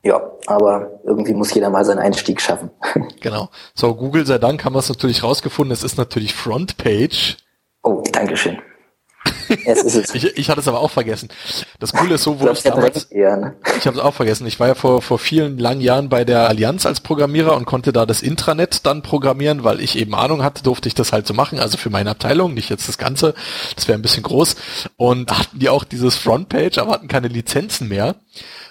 Ja, aber irgendwie muss jeder mal seinen Einstieg schaffen. <laughs> Genau. So, Google sei Dank haben wir es natürlich rausgefunden. Es ist natürlich Frontpage. Oh, Dankeschön. <laughs> Es ist es. ich, ich hatte es aber auch vergessen. Das Coole ist so, wo ich damals, eher, ne? ich habe es auch vergessen. Ich war ja vor, vor vielen langen Jahren bei der Allianz als Programmierer und konnte da das Intranet dann programmieren, weil ich eben Ahnung hatte, durfte ich das halt so machen. Also für meine Abteilung, nicht jetzt das Ganze. Das wäre ein bisschen groß. Und hatten die auch dieses Frontpage, aber hatten keine Lizenzen mehr.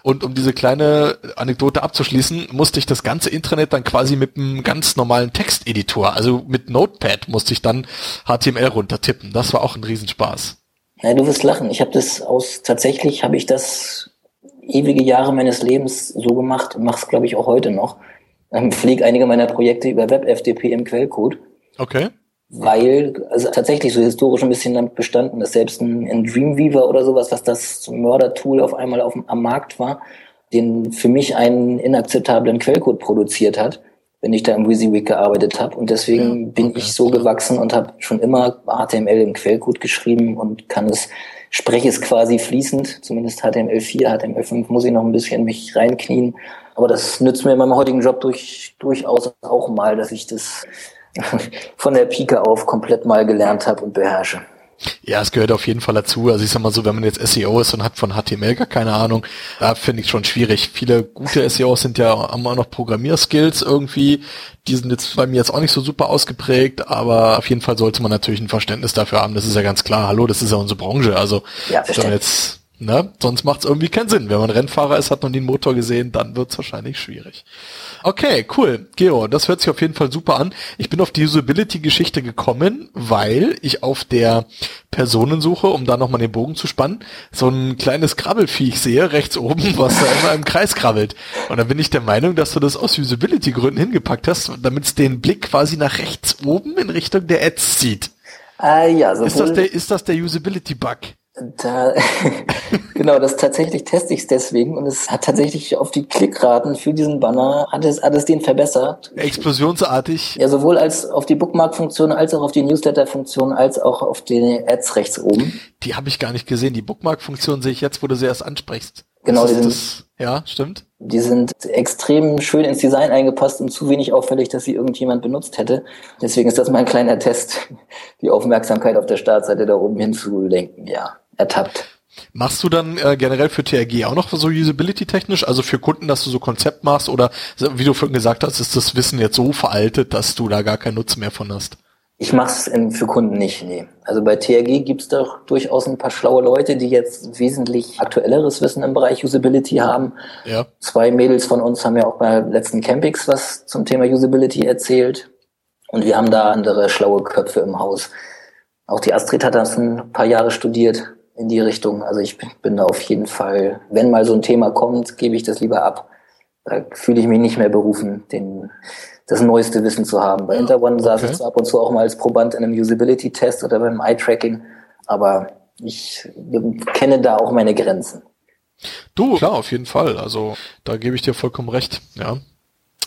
Und um diese kleine Anekdote abzuschließen, musste ich das ganze Intranet dann quasi mit einem ganz normalen Texteditor, also mit Notepad musste ich dann HTML runtertippen. Das war auch ein Riesenspaß. Ja, du wirst lachen. Ich habe das aus, tatsächlich habe ich das ewige Jahre meines Lebens so gemacht und mache es, glaube ich, auch heute noch. Ähm, pflege einige meiner Projekte über WebFTP im Quellcode. Okay. Weil, also tatsächlich so historisch ein bisschen damit bestanden, dass selbst ein, ein Dreamweaver oder sowas, was das Mördertool auf einmal auf, am Markt war, den für mich einen inakzeptablen Quellcode produziert hat wenn ich da im WYSIWYG gearbeitet habe. Und deswegen ja, bin ich so gewachsen und habe schon immer HTML im Quellcode geschrieben und kann es, spreche es quasi fließend, zumindest HTML4, HTML5 muss ich noch ein bisschen mich reinknien. Aber das nützt mir in meinem heutigen Job durch, durchaus auch mal, dass ich das <laughs> von der Pike auf komplett mal gelernt habe und beherrsche. Ja, es gehört auf jeden Fall dazu. Also ich sag mal so, wenn man jetzt SEO ist und hat von HTML gar keine Ahnung, da finde ich schon schwierig. Viele gute <laughs> SEOs sind ja, haben auch noch Programmierskills irgendwie. Die sind jetzt bei mir jetzt auch nicht so super ausgeprägt, aber auf jeden Fall sollte man natürlich ein Verständnis dafür haben. Das ist ja ganz klar. Hallo, das ist ja unsere Branche. Also ja, jetzt Ne? Sonst macht es irgendwie keinen Sinn. Wenn man Rennfahrer ist, hat noch nie einen Motor gesehen, dann wird es wahrscheinlich schwierig. Okay, cool. Gero, das hört sich auf jeden Fall super an. Ich bin auf die Usability-Geschichte gekommen, weil ich auf der Personensuche, um da nochmal den Bogen zu spannen, so ein kleines Krabbelfiech sehe, rechts oben, <laughs> was da immer im Kreis krabbelt. Und dann bin ich der Meinung, dass du das aus Usability-Gründen hingepackt hast, damit es den Blick quasi nach rechts oben in Richtung der Ads zieht. Äh, ja, ist das der, ist das der Usability-Bug? Da, <laughs> genau, das tatsächlich teste ich es deswegen und es hat tatsächlich auf die Klickraten für diesen Banner hat es, hat es den verbessert. Explosionsartig. Ja, sowohl als auf die Bookmark-Funktion als auch auf die Newsletter-Funktion als auch auf die Ads rechts oben. Die habe ich gar nicht gesehen. Die Bookmark-Funktion sehe ich jetzt, wo du sie erst ansprichst. Genau, die sind, das, ja, stimmt. Die sind extrem schön ins Design eingepasst und zu wenig auffällig, dass sie irgendjemand benutzt hätte. Deswegen ist das mein kleiner Test, <laughs> die Aufmerksamkeit auf der Startseite da oben hinzulenken, ja ertappt. Machst du dann äh, generell für TRG auch noch so Usability-technisch, also für Kunden, dass du so Konzept machst oder wie du vorhin gesagt hast, ist das Wissen jetzt so veraltet, dass du da gar keinen Nutzen mehr von hast? Ich mache es für Kunden nicht, nee. Also bei TRG gibt's doch durchaus ein paar schlaue Leute, die jetzt wesentlich aktuelleres Wissen im Bereich Usability haben. Ja. Zwei Mädels von uns haben ja auch bei letzten Campings was zum Thema Usability erzählt. Und wir haben da andere schlaue Köpfe im Haus. Auch die Astrid hat das ein paar Jahre studiert in die Richtung. Also ich bin da auf jeden Fall, wenn mal so ein Thema kommt, gebe ich das lieber ab. Da fühle ich mich nicht mehr berufen, den, das neueste Wissen zu haben. Bei Interone saß okay. ich zwar ab und zu auch mal als Proband in einem Usability-Test oder beim Eye-Tracking, aber ich kenne da auch meine Grenzen. Du, klar, auf jeden Fall. Also da gebe ich dir vollkommen recht, ja.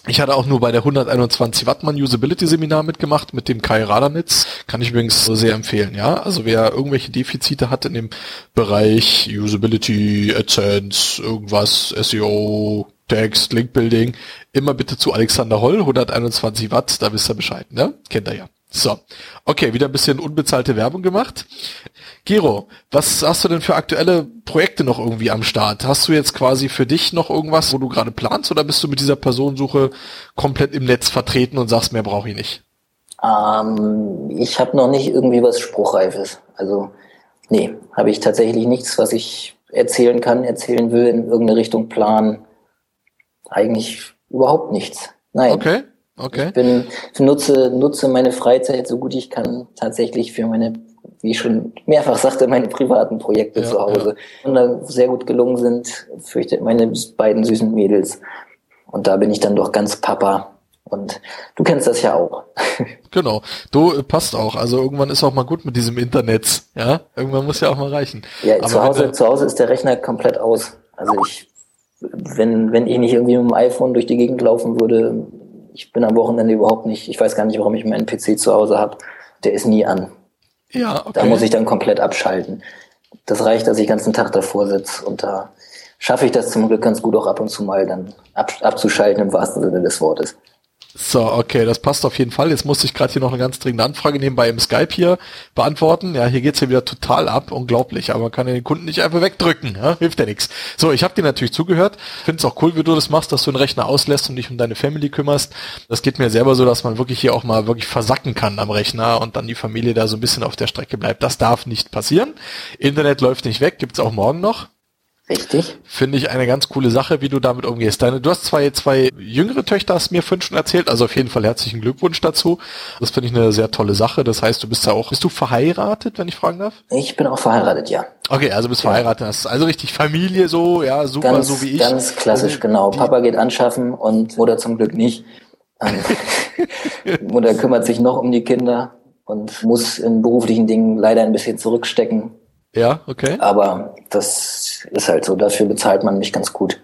Ich hatte auch nur bei der 121 Wattmann Usability Seminar mitgemacht mit dem Kai Radanitz. Kann ich übrigens sehr empfehlen, ja. Also wer irgendwelche Defizite hat in dem Bereich Usability, AdSense, irgendwas, SEO, Text, Link Building, immer bitte zu Alexander Holl, 121 Watt, da wisst ihr Bescheid, ne? Kennt ihr ja. So, okay, wieder ein bisschen unbezahlte Werbung gemacht. Gero, was hast du denn für aktuelle Projekte noch irgendwie am Start? Hast du jetzt quasi für dich noch irgendwas, wo du gerade planst, oder bist du mit dieser Personensuche komplett im Netz vertreten und sagst, mehr brauche ich nicht? Ähm, ich habe noch nicht irgendwie was Spruchreifes. Also, nee, habe ich tatsächlich nichts, was ich erzählen kann, erzählen will, in irgendeine Richtung planen. Eigentlich überhaupt nichts. Nein. Okay. Okay. Ich bin, nutze, nutze meine Freizeit so gut ich kann tatsächlich für meine, wie ich schon mehrfach sagte, meine privaten Projekte ja, zu Hause. Ja. Und da sehr gut gelungen sind, fürchte meine beiden süßen Mädels. Und da bin ich dann doch ganz Papa. Und du kennst das ja auch. <laughs> Genau. Du äh, passt auch. Also irgendwann ist auch mal gut mit diesem Internet. Ja, irgendwann muss ja auch mal reichen. Ja, Aber zu Hause, zu Hause ist der Rechner komplett aus. Also ich, wenn, wenn ich nicht irgendwie mit dem iPhone durch die Gegend laufen würde, ich bin am Wochenende überhaupt nicht, ich weiß gar nicht, warum ich meinen PC zu Hause habe. Der ist nie an. Ja, okay. Da muss ich dann komplett abschalten. Das reicht, dass ich den ganzen Tag davor sitze und da schaffe ich das zum Glück ganz gut auch ab und zu mal dann ab, abzuschalten im wahrsten Sinne des Wortes. So, okay, das passt auf jeden Fall. Jetzt musste ich gerade hier noch eine ganz dringende Anfrage nebenbei im Skype hier beantworten. Ja, hier geht's hier wieder total ab, unglaublich, aber man kann den Kunden nicht einfach wegdrücken, ja? hilft ja nichts. So, ich habe dir natürlich zugehört. Finde es auch cool, wie du das machst, dass du den Rechner auslässt und dich um deine Family kümmerst. Das geht mir selber so, dass man wirklich hier auch mal wirklich versacken kann am Rechner und dann die Familie da so ein bisschen auf der Strecke bleibt. Das darf nicht passieren. Internet läuft nicht weg, gibt's auch morgen noch. Richtig. Finde ich eine ganz coole Sache, wie du damit umgehst. Deine, du hast zwei, zwei jüngere Töchter, hast mir vorhin schon erzählt, also auf jeden Fall herzlichen Glückwunsch dazu. Das finde ich eine sehr tolle Sache. Das heißt, du bist ja auch, bist du verheiratet, wenn ich fragen darf? Ich bin auch verheiratet, ja. Okay, also bist ja. verheiratet, hast also richtig Familie so, ja, super, ganz, so wie ich. Ganz klassisch, genau. Papa geht anschaffen und Mutter zum Glück nicht. <laughs> Mutter kümmert sich noch um die Kinder und muss in beruflichen Dingen leider ein bisschen zurückstecken. Ja, okay. Aber das ist halt so, dafür bezahlt man mich ganz gut.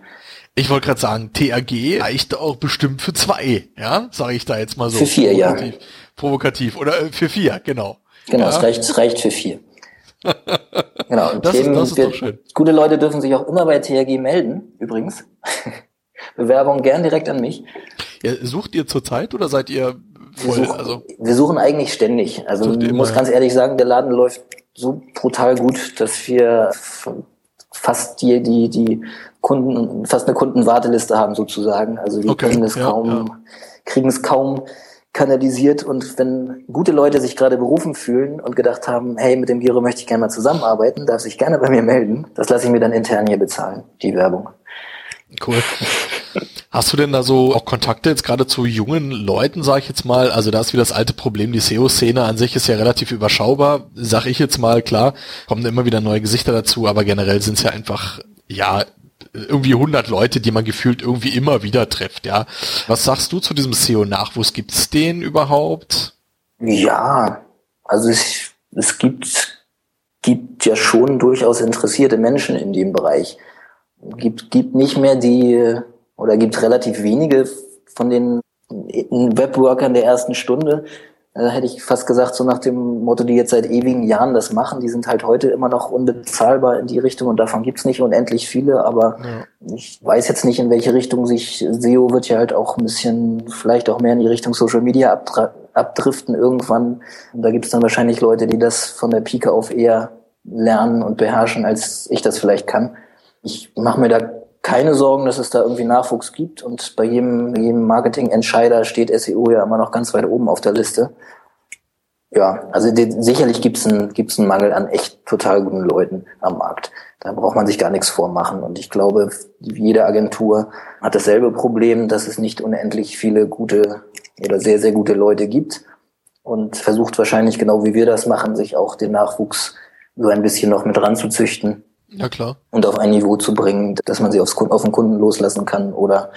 Ich wollte gerade sagen, TAG reicht auch bestimmt für zwei, ja, sage ich da jetzt mal so. Für vier, provokativ, ja. Provokativ oder äh, für vier, genau. Genau, ja. es, reicht, es reicht für vier. <laughs> genau. Und das, Themen, ist, das ist wir, doch schön. Gute Leute dürfen sich auch immer bei TAG melden, übrigens. <laughs> Bewerbung gern direkt an mich. Ja, sucht ihr zurzeit oder seid ihr voll? Wir suchen, also, wir suchen eigentlich ständig. Also ich muss ganz ehrlich sagen, der Laden läuft so brutal gut, dass wir fast die, die, die Kunden, fast eine Kundenwarteliste haben sozusagen. Also wir okay, kriegen es ja, kaum, ja. kriegen es kaum, kanalisiert und wenn gute Leute sich gerade berufen fühlen und gedacht haben, hey, mit dem Giro möchte ich gerne mal zusammenarbeiten, darf sich gerne bei mir melden. Das lasse ich mir dann intern hier bezahlen, die Werbung. Cool. Hast du denn da so auch Kontakte jetzt gerade zu jungen Leuten, sag ich jetzt mal? Also da ist wieder das alte Problem, die SEO-Szene an sich ist ja relativ überschaubar, sag ich jetzt mal, klar, kommen immer wieder neue Gesichter dazu, aber generell sind es ja einfach, ja, irgendwie 100 Leute, die man gefühlt irgendwie immer wieder trifft, ja. Was sagst du zu diesem SEO-Nachwuchs? Gibt's den überhaupt? Ja, also es, es gibt, gibt ja schon durchaus interessierte Menschen in dem Bereich. Gibt, gibt nicht mehr die, oder gibt relativ wenige von den Webworkern der ersten Stunde, äh, hätte ich fast gesagt, so nach dem Motto, die jetzt seit ewigen Jahren das machen, die sind halt heute immer noch unbezahlbar in die Richtung und davon gibt's nicht unendlich viele, aber ja. ich weiß jetzt nicht, in welche Richtung sich SEO wird ja halt auch ein bisschen, vielleicht auch mehr in die Richtung Social Media abdriften irgendwann. Und da gibt's dann wahrscheinlich Leute, die das von der Pike auf eher lernen und beherrschen, als ich das vielleicht kann. Ich mache mir da keine Sorgen, dass es da irgendwie Nachwuchs gibt. Und bei jedem, jedem Marketing-Entscheider steht SEO ja immer noch ganz weit oben auf der Liste. Ja, also die, sicherlich gibt's einen, gibt's einen Mangel an echt total guten Leuten am Markt. Da braucht man sich gar nichts vormachen. Und ich glaube, jede Agentur hat dasselbe Problem, dass es nicht unendlich viele gute oder sehr, sehr gute Leute gibt. Und versucht wahrscheinlich, genau wie wir das machen, sich auch den Nachwuchs so ein bisschen noch mit ranzuzüchten ja, klar. Und auf ein Niveau zu bringen, dass man sie aufs, auf den Kunden loslassen kann oder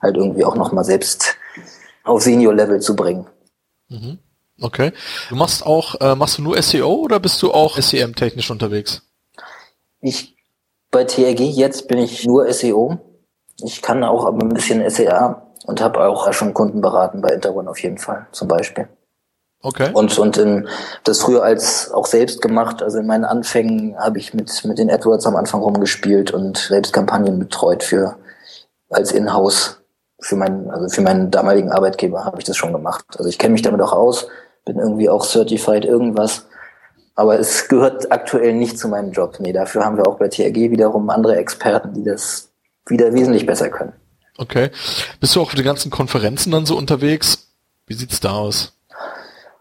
halt irgendwie auch nochmal selbst auf Senior-Level zu bringen. Mhm. Okay. Du machst auch, äh, machst du nur SEO oder bist du auch SEM-technisch unterwegs? Ich, bei TRG jetzt bin ich nur SEO. Ich kann auch ein bisschen SEA und habe auch schon Kunden beraten bei Interone auf jeden Fall, zum Beispiel. Okay. Und, und in, das früher als auch selbst gemacht. Also in meinen Anfängen habe ich mit, mit den AdWords am Anfang rumgespielt und selbst Kampagnen betreut für, als Inhouse für meinen, also für meinen damaligen Arbeitgeber habe ich das schon gemacht. Also ich kenne mich damit auch aus, bin irgendwie auch certified irgendwas. Aber es gehört aktuell nicht zu meinem Job. Nee, dafür haben wir auch bei TRG wiederum andere Experten, die das wieder wesentlich besser können. Okay. Bist du auch auf den ganzen Konferenzen dann so unterwegs? Wie sieht's da aus?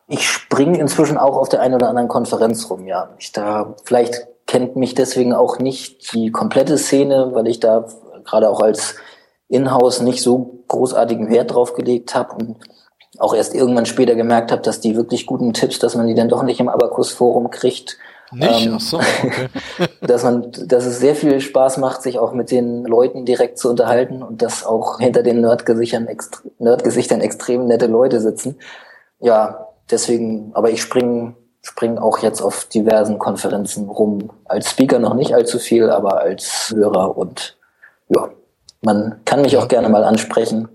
Ich springe inzwischen auch auf der einen oder anderen Konferenz rum, ja. Ich da, vielleicht kennt mich deswegen auch nicht die komplette Szene, weil ich da gerade auch als Inhouse nicht so großartigen Wert drauf gelegt habe und auch erst irgendwann später gemerkt habe, dass die wirklich guten Tipps, dass man die dann doch nicht im Abakus-Forum kriegt. Nicht? Ähm, Ach so, okay. <laughs> dass man, dass es sehr viel Spaß macht, sich auch mit den Leuten direkt zu unterhalten und dass auch hinter den Nerdgesichtern, Nerdgesichtern extrem nette Leute sitzen. Ja, deswegen, aber ich springe spring auch jetzt auf diversen Konferenzen rum. Als Speaker noch nicht allzu viel, aber als Hörer und ja, man kann mich auch gerne mal ansprechen.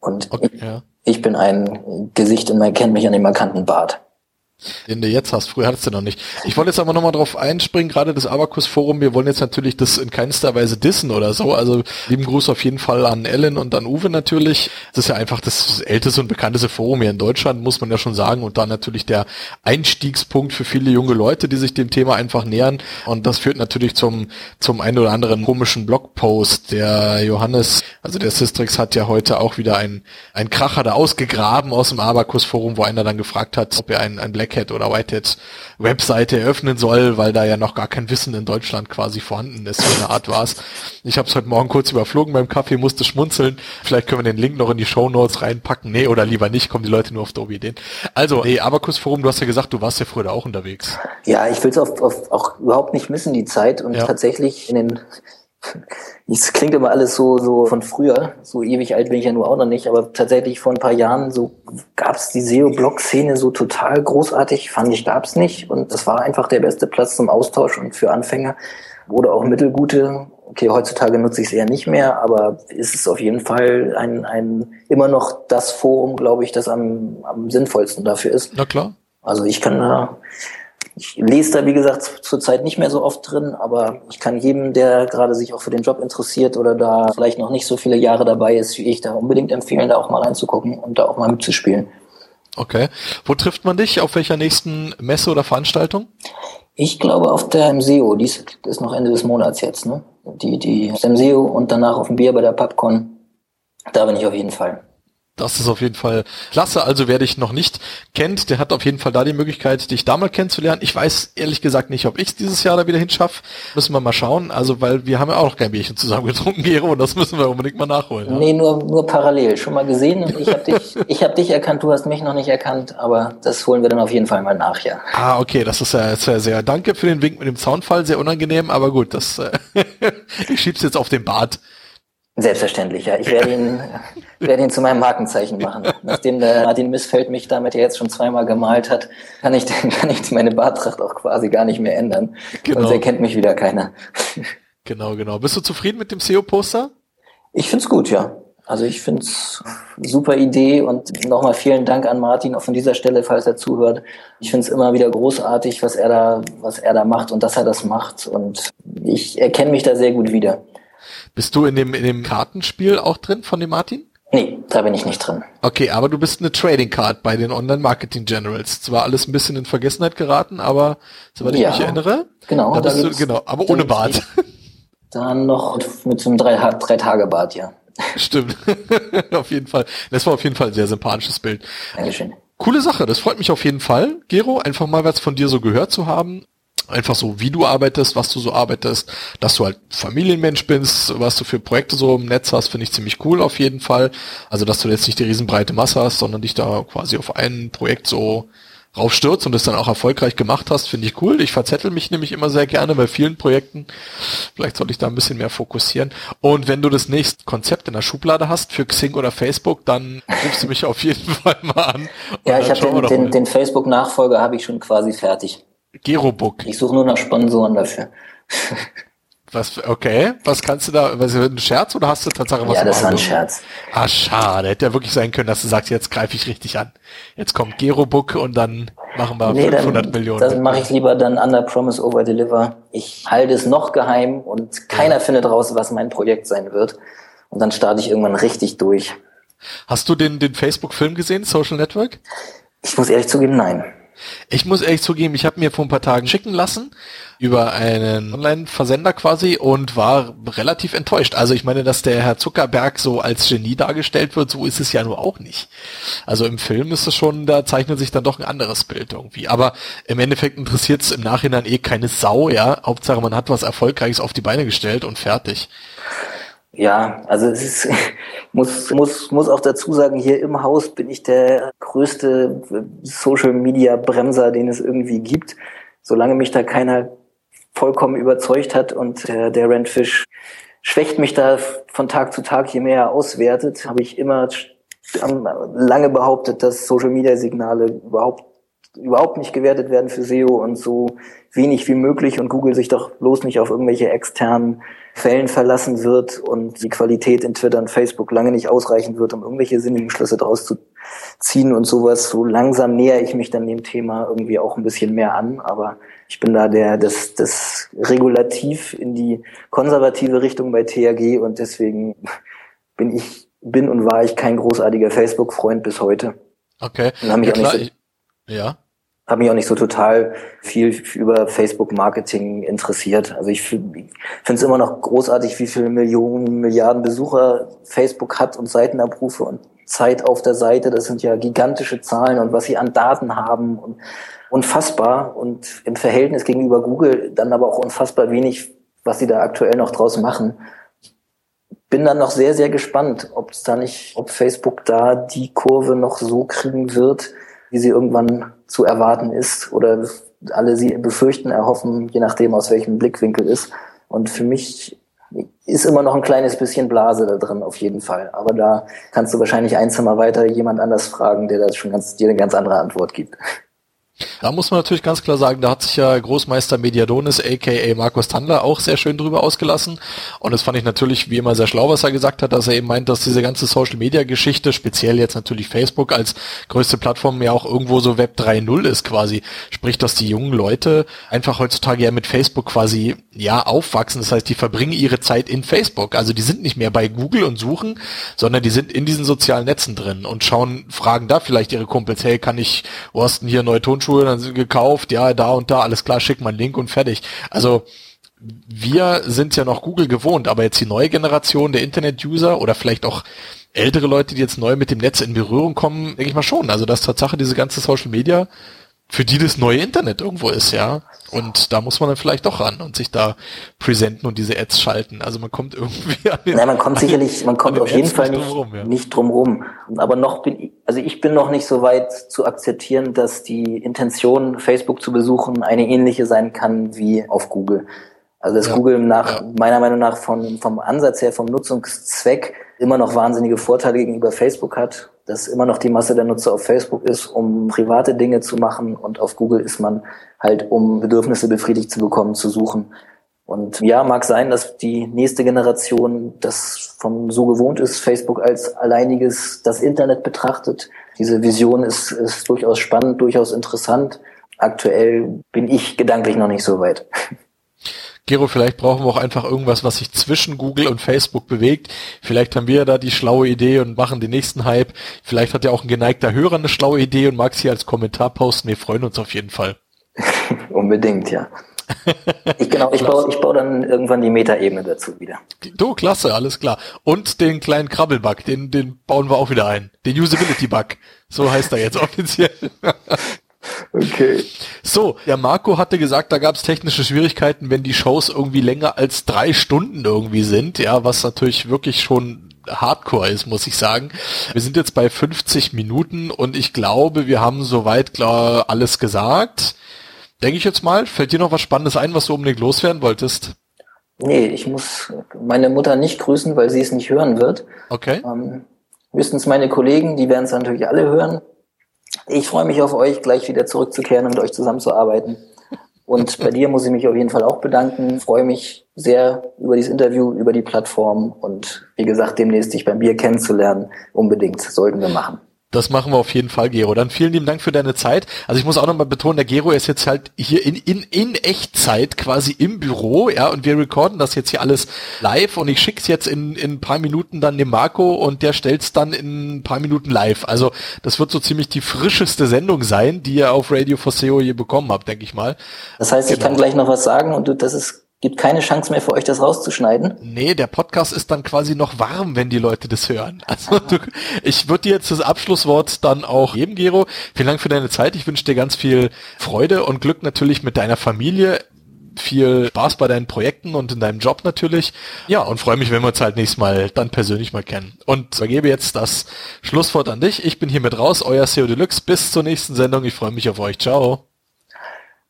Und okay, ich, ja. ich bin ein Gesicht und man kennt mich an dem markanten Bart den du jetzt hast. Früher hattest du noch nicht. Ich wollte jetzt aber nochmal drauf einspringen, gerade das Abacus Forum. Wir wollen jetzt natürlich das in keinster Weise dissen oder so. Also lieben Gruß auf jeden Fall an Ellen und an Uwe natürlich. Das ist ja einfach das älteste und bekannteste Forum hier in Deutschland, muss man ja schon sagen. Und da natürlich der Einstiegspunkt für viele junge Leute, die sich dem Thema einfach nähern. Und das führt natürlich zum, zum ein oder anderen komischen Blogpost. Der Johannes, also der Sistrix hat ja heute auch wieder ein, ein Kracher da ausgegraben aus dem Abacus Forum, wo einer dann gefragt hat, ob er ein, ein Black Hat oder White Hat Webseite eröffnen soll, weil da ja noch gar kein Wissen in Deutschland quasi vorhanden ist. So eine Art war's. Ich habe es heute Morgen kurz überflogen beim Kaffee, musste schmunzeln. Vielleicht können wir den Link noch in die Show Notes reinpacken. Nee, oder lieber nicht, kommen die Leute nur auf doofe Ideen. Also, nee, Abacus Forum, du hast ja gesagt, du warst ja früher da auch unterwegs. Ja, ich will es auch überhaupt nicht missen, die Zeit. Und ja. tatsächlich in den es klingt immer alles so, so von früher. So ewig alt bin ich ja nur auch noch nicht, aber tatsächlich vor ein paar Jahren so gab es die SEO-Blog-Szene so total großartig, fand ich, gab es nicht. Und das war einfach der beste Platz zum Austausch und für Anfänger oder auch mittelgute. Okay, heutzutage nutze ich es eher nicht mehr, aber ist es auf jeden Fall ein, ein immer noch das Forum, glaube ich, das am, am sinnvollsten dafür ist. Na klar. Also ich kann da ich lese da, wie gesagt, zurzeit nicht mehr so oft drin, aber ich kann jedem, der gerade sich auch für den Job interessiert oder da vielleicht noch nicht so viele Jahre dabei ist wie ich, da unbedingt empfehlen, da auch mal reinzugucken und da auch mal mitzuspielen. Okay. Wo trifft man dich? Auf welcher nächsten Messe oder Veranstaltung? Ich glaube auf der MSEO, die ist, noch Ende des Monats jetzt, ne? Die, die MSEO und danach auf dem Bier bei der PubCon. Da bin ich auf jeden Fall. Das ist auf jeden Fall klasse. Also wer dich noch nicht kennt, der hat auf jeden Fall da die Möglichkeit, dich da mal kennenzulernen. Ich weiß ehrlich gesagt nicht, ob ich es dieses Jahr da wieder hinschaffe. Müssen wir mal schauen. Also weil wir haben ja auch noch kein Bierchen zusammen <laughs> getrunken, Gero, und das müssen wir unbedingt mal nachholen. Ja? Nee, nur, nur parallel. Schon mal gesehen. Ich habe dich, <laughs> ich hab dich erkannt, du hast mich noch nicht erkannt, aber das holen wir dann auf jeden Fall mal nach, ja. Ah, okay, das ist ja sehr, sehr. Danke für den Wink mit dem Soundfall, sehr unangenehm, aber gut, das äh, <laughs> ich schieb's jetzt auf den Bart. Selbstverständlich, ja. Ich werde ihn, <laughs> werde ihn zu meinem Markenzeichen machen. Nachdem der Martin Missfeld mich damit ja jetzt schon zweimal gemalt hat, kann ich, kann ich meine Bartracht auch quasi gar nicht mehr ändern. Genau. Sonst erkennt mich wieder keiner. Genau, genau. Bist du zufrieden mit dem SEO-Poster? Ich find's gut, ja. Also ich find's super Idee und nochmal vielen Dank an Martin auch von dieser Stelle, falls er zuhört. Ich find's immer wieder großartig, was er da, was er da macht und dass er das macht und ich erkenne mich da sehr gut wieder. Bist du in dem, in dem Kartenspiel auch drin von dem Martin? Nee, da bin ich nicht drin. Okay, aber du bist eine Trading Card bei den Online Marketing Generals. Zwar alles ein bisschen in Vergessenheit geraten, aber soweit ja, ich mich erinnere. Genau, da bist du, genau, aber ohne Bart. Dann noch mit so einem drei, drei Tage Bart, ja. Stimmt. <laughs> auf jeden Fall. Das war auf jeden Fall ein sehr sympathisches Bild. Dankeschön. Coole Sache, das freut mich auf jeden Fall, Gero, einfach mal was von dir so gehört zu haben einfach so, wie du arbeitest, was du so arbeitest, dass du halt Familienmensch bist, was du für Projekte so im Netz hast, finde ich ziemlich cool auf jeden Fall. Also, dass du jetzt nicht die riesenbreite Masse hast, sondern dich da quasi auf ein Projekt so raufstürzt und das dann auch erfolgreich gemacht hast, finde ich cool. Ich verzettel mich nämlich immer sehr gerne bei vielen Projekten. Vielleicht sollte ich da ein bisschen mehr fokussieren. Und wenn du das nächste Konzept in der Schublade hast für Xing oder Facebook, dann rufst du mich auf jeden <laughs> Fall mal an. Ja, ich habe den, den, den Facebook-Nachfolger habe ich schon quasi fertig. Gerobook. Ich suche nur nach Sponsoren dafür. Was, okay, was kannst du da, was, ein Scherz oder hast du tatsächlich was? Ja, das war ein Scherz. Ah, schade, hätte ja wirklich sein können, dass du sagst, jetzt greife ich richtig an. Jetzt kommt Gerobook und dann machen wir nee, 500 dann, Millionen. Dann mache ich lieber dann Under Promise Over Deliver. Ich halte es noch geheim und keiner ja. findet raus, was mein Projekt sein wird. Und dann starte ich irgendwann richtig durch. Hast du den, den Facebook-Film gesehen, Social Network? Ich muss ehrlich zugeben, nein. Ich muss ehrlich zugeben, ich habe mir vor ein paar Tagen schicken lassen über einen Online-Versender quasi und war relativ enttäuscht. Also ich meine, dass der Herr Zuckerberg so als Genie dargestellt wird, so ist es ja nur auch nicht. Also im Film ist es schon, da zeichnet sich dann doch ein anderes Bild irgendwie. Aber im Endeffekt interessiert es im Nachhinein eh keine Sau, ja. Hauptsache man hat was Erfolgreiches auf die Beine gestellt und fertig. Ja, also es ist, <laughs> muss, muss, muss auch dazu sagen, hier im Haus bin ich der größte Social Media Bremser, den es irgendwie gibt. Solange mich da keiner vollkommen überzeugt hat und der, der Rentfish schwächt mich da von Tag zu Tag, je mehr er auswertet, habe ich immer lange behauptet, dass Social Media Signale überhaupt überhaupt nicht gewertet werden für SEO und so wenig wie möglich und Google sich doch bloß nicht auf irgendwelche externen Quellen verlassen wird und die Qualität in Twitter und Facebook lange nicht ausreichen wird, um irgendwelche sinnigen Schlüsse draus zu ziehen und sowas. So langsam näher ich mich dann dem Thema irgendwie auch ein bisschen mehr an, aber ich bin da der, das, das Regulativ in die konservative Richtung bei THG und deswegen bin ich, bin und war ich kein großartiger Facebook-Freund bis heute. Okay. Und habe mich ja, auch nicht so, ja habe mich auch nicht so total viel über Facebook-Marketing interessiert. Also ich finde es immer noch großartig, wie viele Millionen, Milliarden Besucher Facebook hat und Seitenabrufe und Zeit auf der Seite. Das sind ja gigantische Zahlen und was sie an Daten haben und unfassbar und im Verhältnis gegenüber Google dann aber auch unfassbar wenig, was sie da aktuell noch draus machen. Bin dann noch sehr, sehr gespannt, ob es da nicht, ob Facebook da die Kurve noch so kriegen wird, wie sie irgendwann zu erwarten ist oder alle sie befürchten, erhoffen, je nachdem aus welchem Blickwinkel ist. Und für mich ist immer noch ein kleines bisschen Blase da drin, auf jeden Fall. Aber da kannst du wahrscheinlich ein Zimmer weiter jemand anders fragen, der da schon ganz, dir eine ganz andere Antwort gibt. Da muss man natürlich ganz klar sagen, da hat sich ja Großmeister Mediadonis, aka Markus Tandler, auch sehr schön drüber ausgelassen. Und das fand ich natürlich wie immer sehr schlau, was er gesagt hat, dass er eben meint, dass diese ganze Social Media Geschichte, speziell jetzt natürlich Facebook als größte Plattform ja auch irgendwo so Web 3.0 ist quasi. Sprich, dass die jungen Leute einfach heutzutage ja mit Facebook quasi, ja, aufwachsen. Das heißt, die verbringen ihre Zeit in Facebook. Also die sind nicht mehr bei Google und suchen, sondern die sind in diesen sozialen Netzen drin und schauen, fragen da vielleicht ihre Kumpels, hey, kann ich, denn hier neue Tonschuhe? Turnschuhe dann gekauft, ja, da und da, alles klar, schick mal einen Link und fertig. Also wir sind ja noch Google gewohnt, aber jetzt die neue Generation der Internet-User oder vielleicht auch ältere Leute, die jetzt neu mit dem Netz in Berührung kommen, denke ich mal schon. Also dass Tatsache diese ganze Social Media für die das neue Internet irgendwo ist, ja. Und da muss man dann vielleicht doch ran und sich da präsenten und diese Ads schalten. Also man kommt irgendwie an den, Nein, man kommt sicherlich, man kommt auf jeden Fall nicht, drum rum, ja. nicht drum rum. Aber noch bin ich, also ich bin noch nicht so weit zu akzeptieren, dass die Intention, Facebook zu besuchen, eine ähnliche sein kann wie auf Google. Also dass ja, Google nach, ja. meiner Meinung nach von, vom Ansatz her, vom Nutzungszweck immer noch wahnsinnige Vorteile gegenüber Facebook hat dass immer noch die Masse der Nutzer auf Facebook ist, um private Dinge zu machen und auf Google ist man halt, um Bedürfnisse befriedigt zu bekommen, zu suchen. Und ja, mag sein, dass die nächste Generation das vom so gewohnt ist, Facebook als alleiniges das Internet betrachtet. Diese Vision ist, ist durchaus spannend, durchaus interessant. Aktuell bin ich gedanklich noch nicht so weit. <laughs> Gero, vielleicht brauchen wir auch einfach irgendwas, was sich zwischen Google und Facebook bewegt. Vielleicht haben wir da die schlaue Idee und machen den nächsten Hype. Vielleicht hat ja auch ein geneigter Hörer eine schlaue Idee und mag sie als Kommentar posten. Wir freuen uns auf jeden Fall. <laughs> Unbedingt, ja. <laughs> Ich, genau, ich baue, ich baue dann irgendwann die Metaebene dazu wieder. Du, klasse, alles klar. Und den kleinen Krabbelbug, den, den bauen wir auch wieder ein. Den Usability-Bug. So heißt er jetzt offiziell. <laughs> Okay. So, der Marco hatte gesagt, da gab es technische Schwierigkeiten, wenn die Shows irgendwie länger als drei Stunden irgendwie sind, ja, was natürlich wirklich schon Hardcore ist, muss ich sagen. Wir sind jetzt bei 50 Minuten und ich glaube, wir haben soweit klar alles gesagt. Denke ich jetzt mal. Fällt dir noch was Spannendes ein, was du unbedingt loswerden wolltest? Nee, ich muss meine Mutter nicht grüßen, weil sie es nicht hören wird. Okay. Ähm, höchstens meine Kollegen, die werden es natürlich alle hören. Ich freue mich auf euch, gleich wieder zurückzukehren und mit euch zusammenzuarbeiten. Und bei dir muss ich mich auf jeden Fall auch bedanken. Freue mich sehr über dieses Interview, über die Plattform und wie gesagt, demnächst dich beim Bier kennenzulernen. Unbedingt sollten wir machen. Das machen wir auf jeden Fall, Gero. Dann vielen lieben Dank für deine Zeit. Also ich muss auch nochmal betonen, der Gero ist jetzt halt hier in, in, in Echtzeit quasi im Büro, ja, und wir recorden das jetzt hier alles live und ich schick's jetzt in, in ein paar Minuten dann dem Marco und der stellt's dann in ein paar Minuten live. Also das wird so ziemlich die frischeste Sendung sein, die ihr auf Radio for SEO je bekommen habt, denke ich mal. Das heißt, genau. ich kann gleich noch was sagen und du, das ist gibt keine Chance mehr für euch, das rauszuschneiden. Nee, der Podcast ist dann quasi noch warm, wenn die Leute das hören. Also du, ich würde dir jetzt das Abschlusswort dann auch geben, Gero. Vielen Dank für deine Zeit. Ich wünsche dir ganz viel Freude und Glück natürlich mit deiner Familie. Viel Spaß bei deinen Projekten und in deinem Job natürlich. Ja, und freue mich, wenn wir uns halt nächstes Mal dann persönlich mal kennen. Und übergebe jetzt das Schlusswort an dich. Ich bin hiermit raus, euer SEO Deluxe. Bis zur nächsten Sendung. Ich freue mich auf euch. Ciao.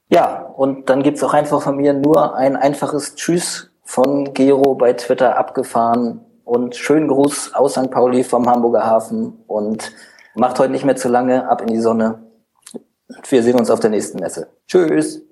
Ja, und dann gibt's auch einfach von mir nur ein einfaches Tschüss von Gero bei Twitter abgefahren und schönen Gruß aus St. Pauli vom Hamburger Hafen und macht heute nicht mehr zu lange, ab in die Sonne. Wir sehen uns auf der nächsten Messe. Tschüss.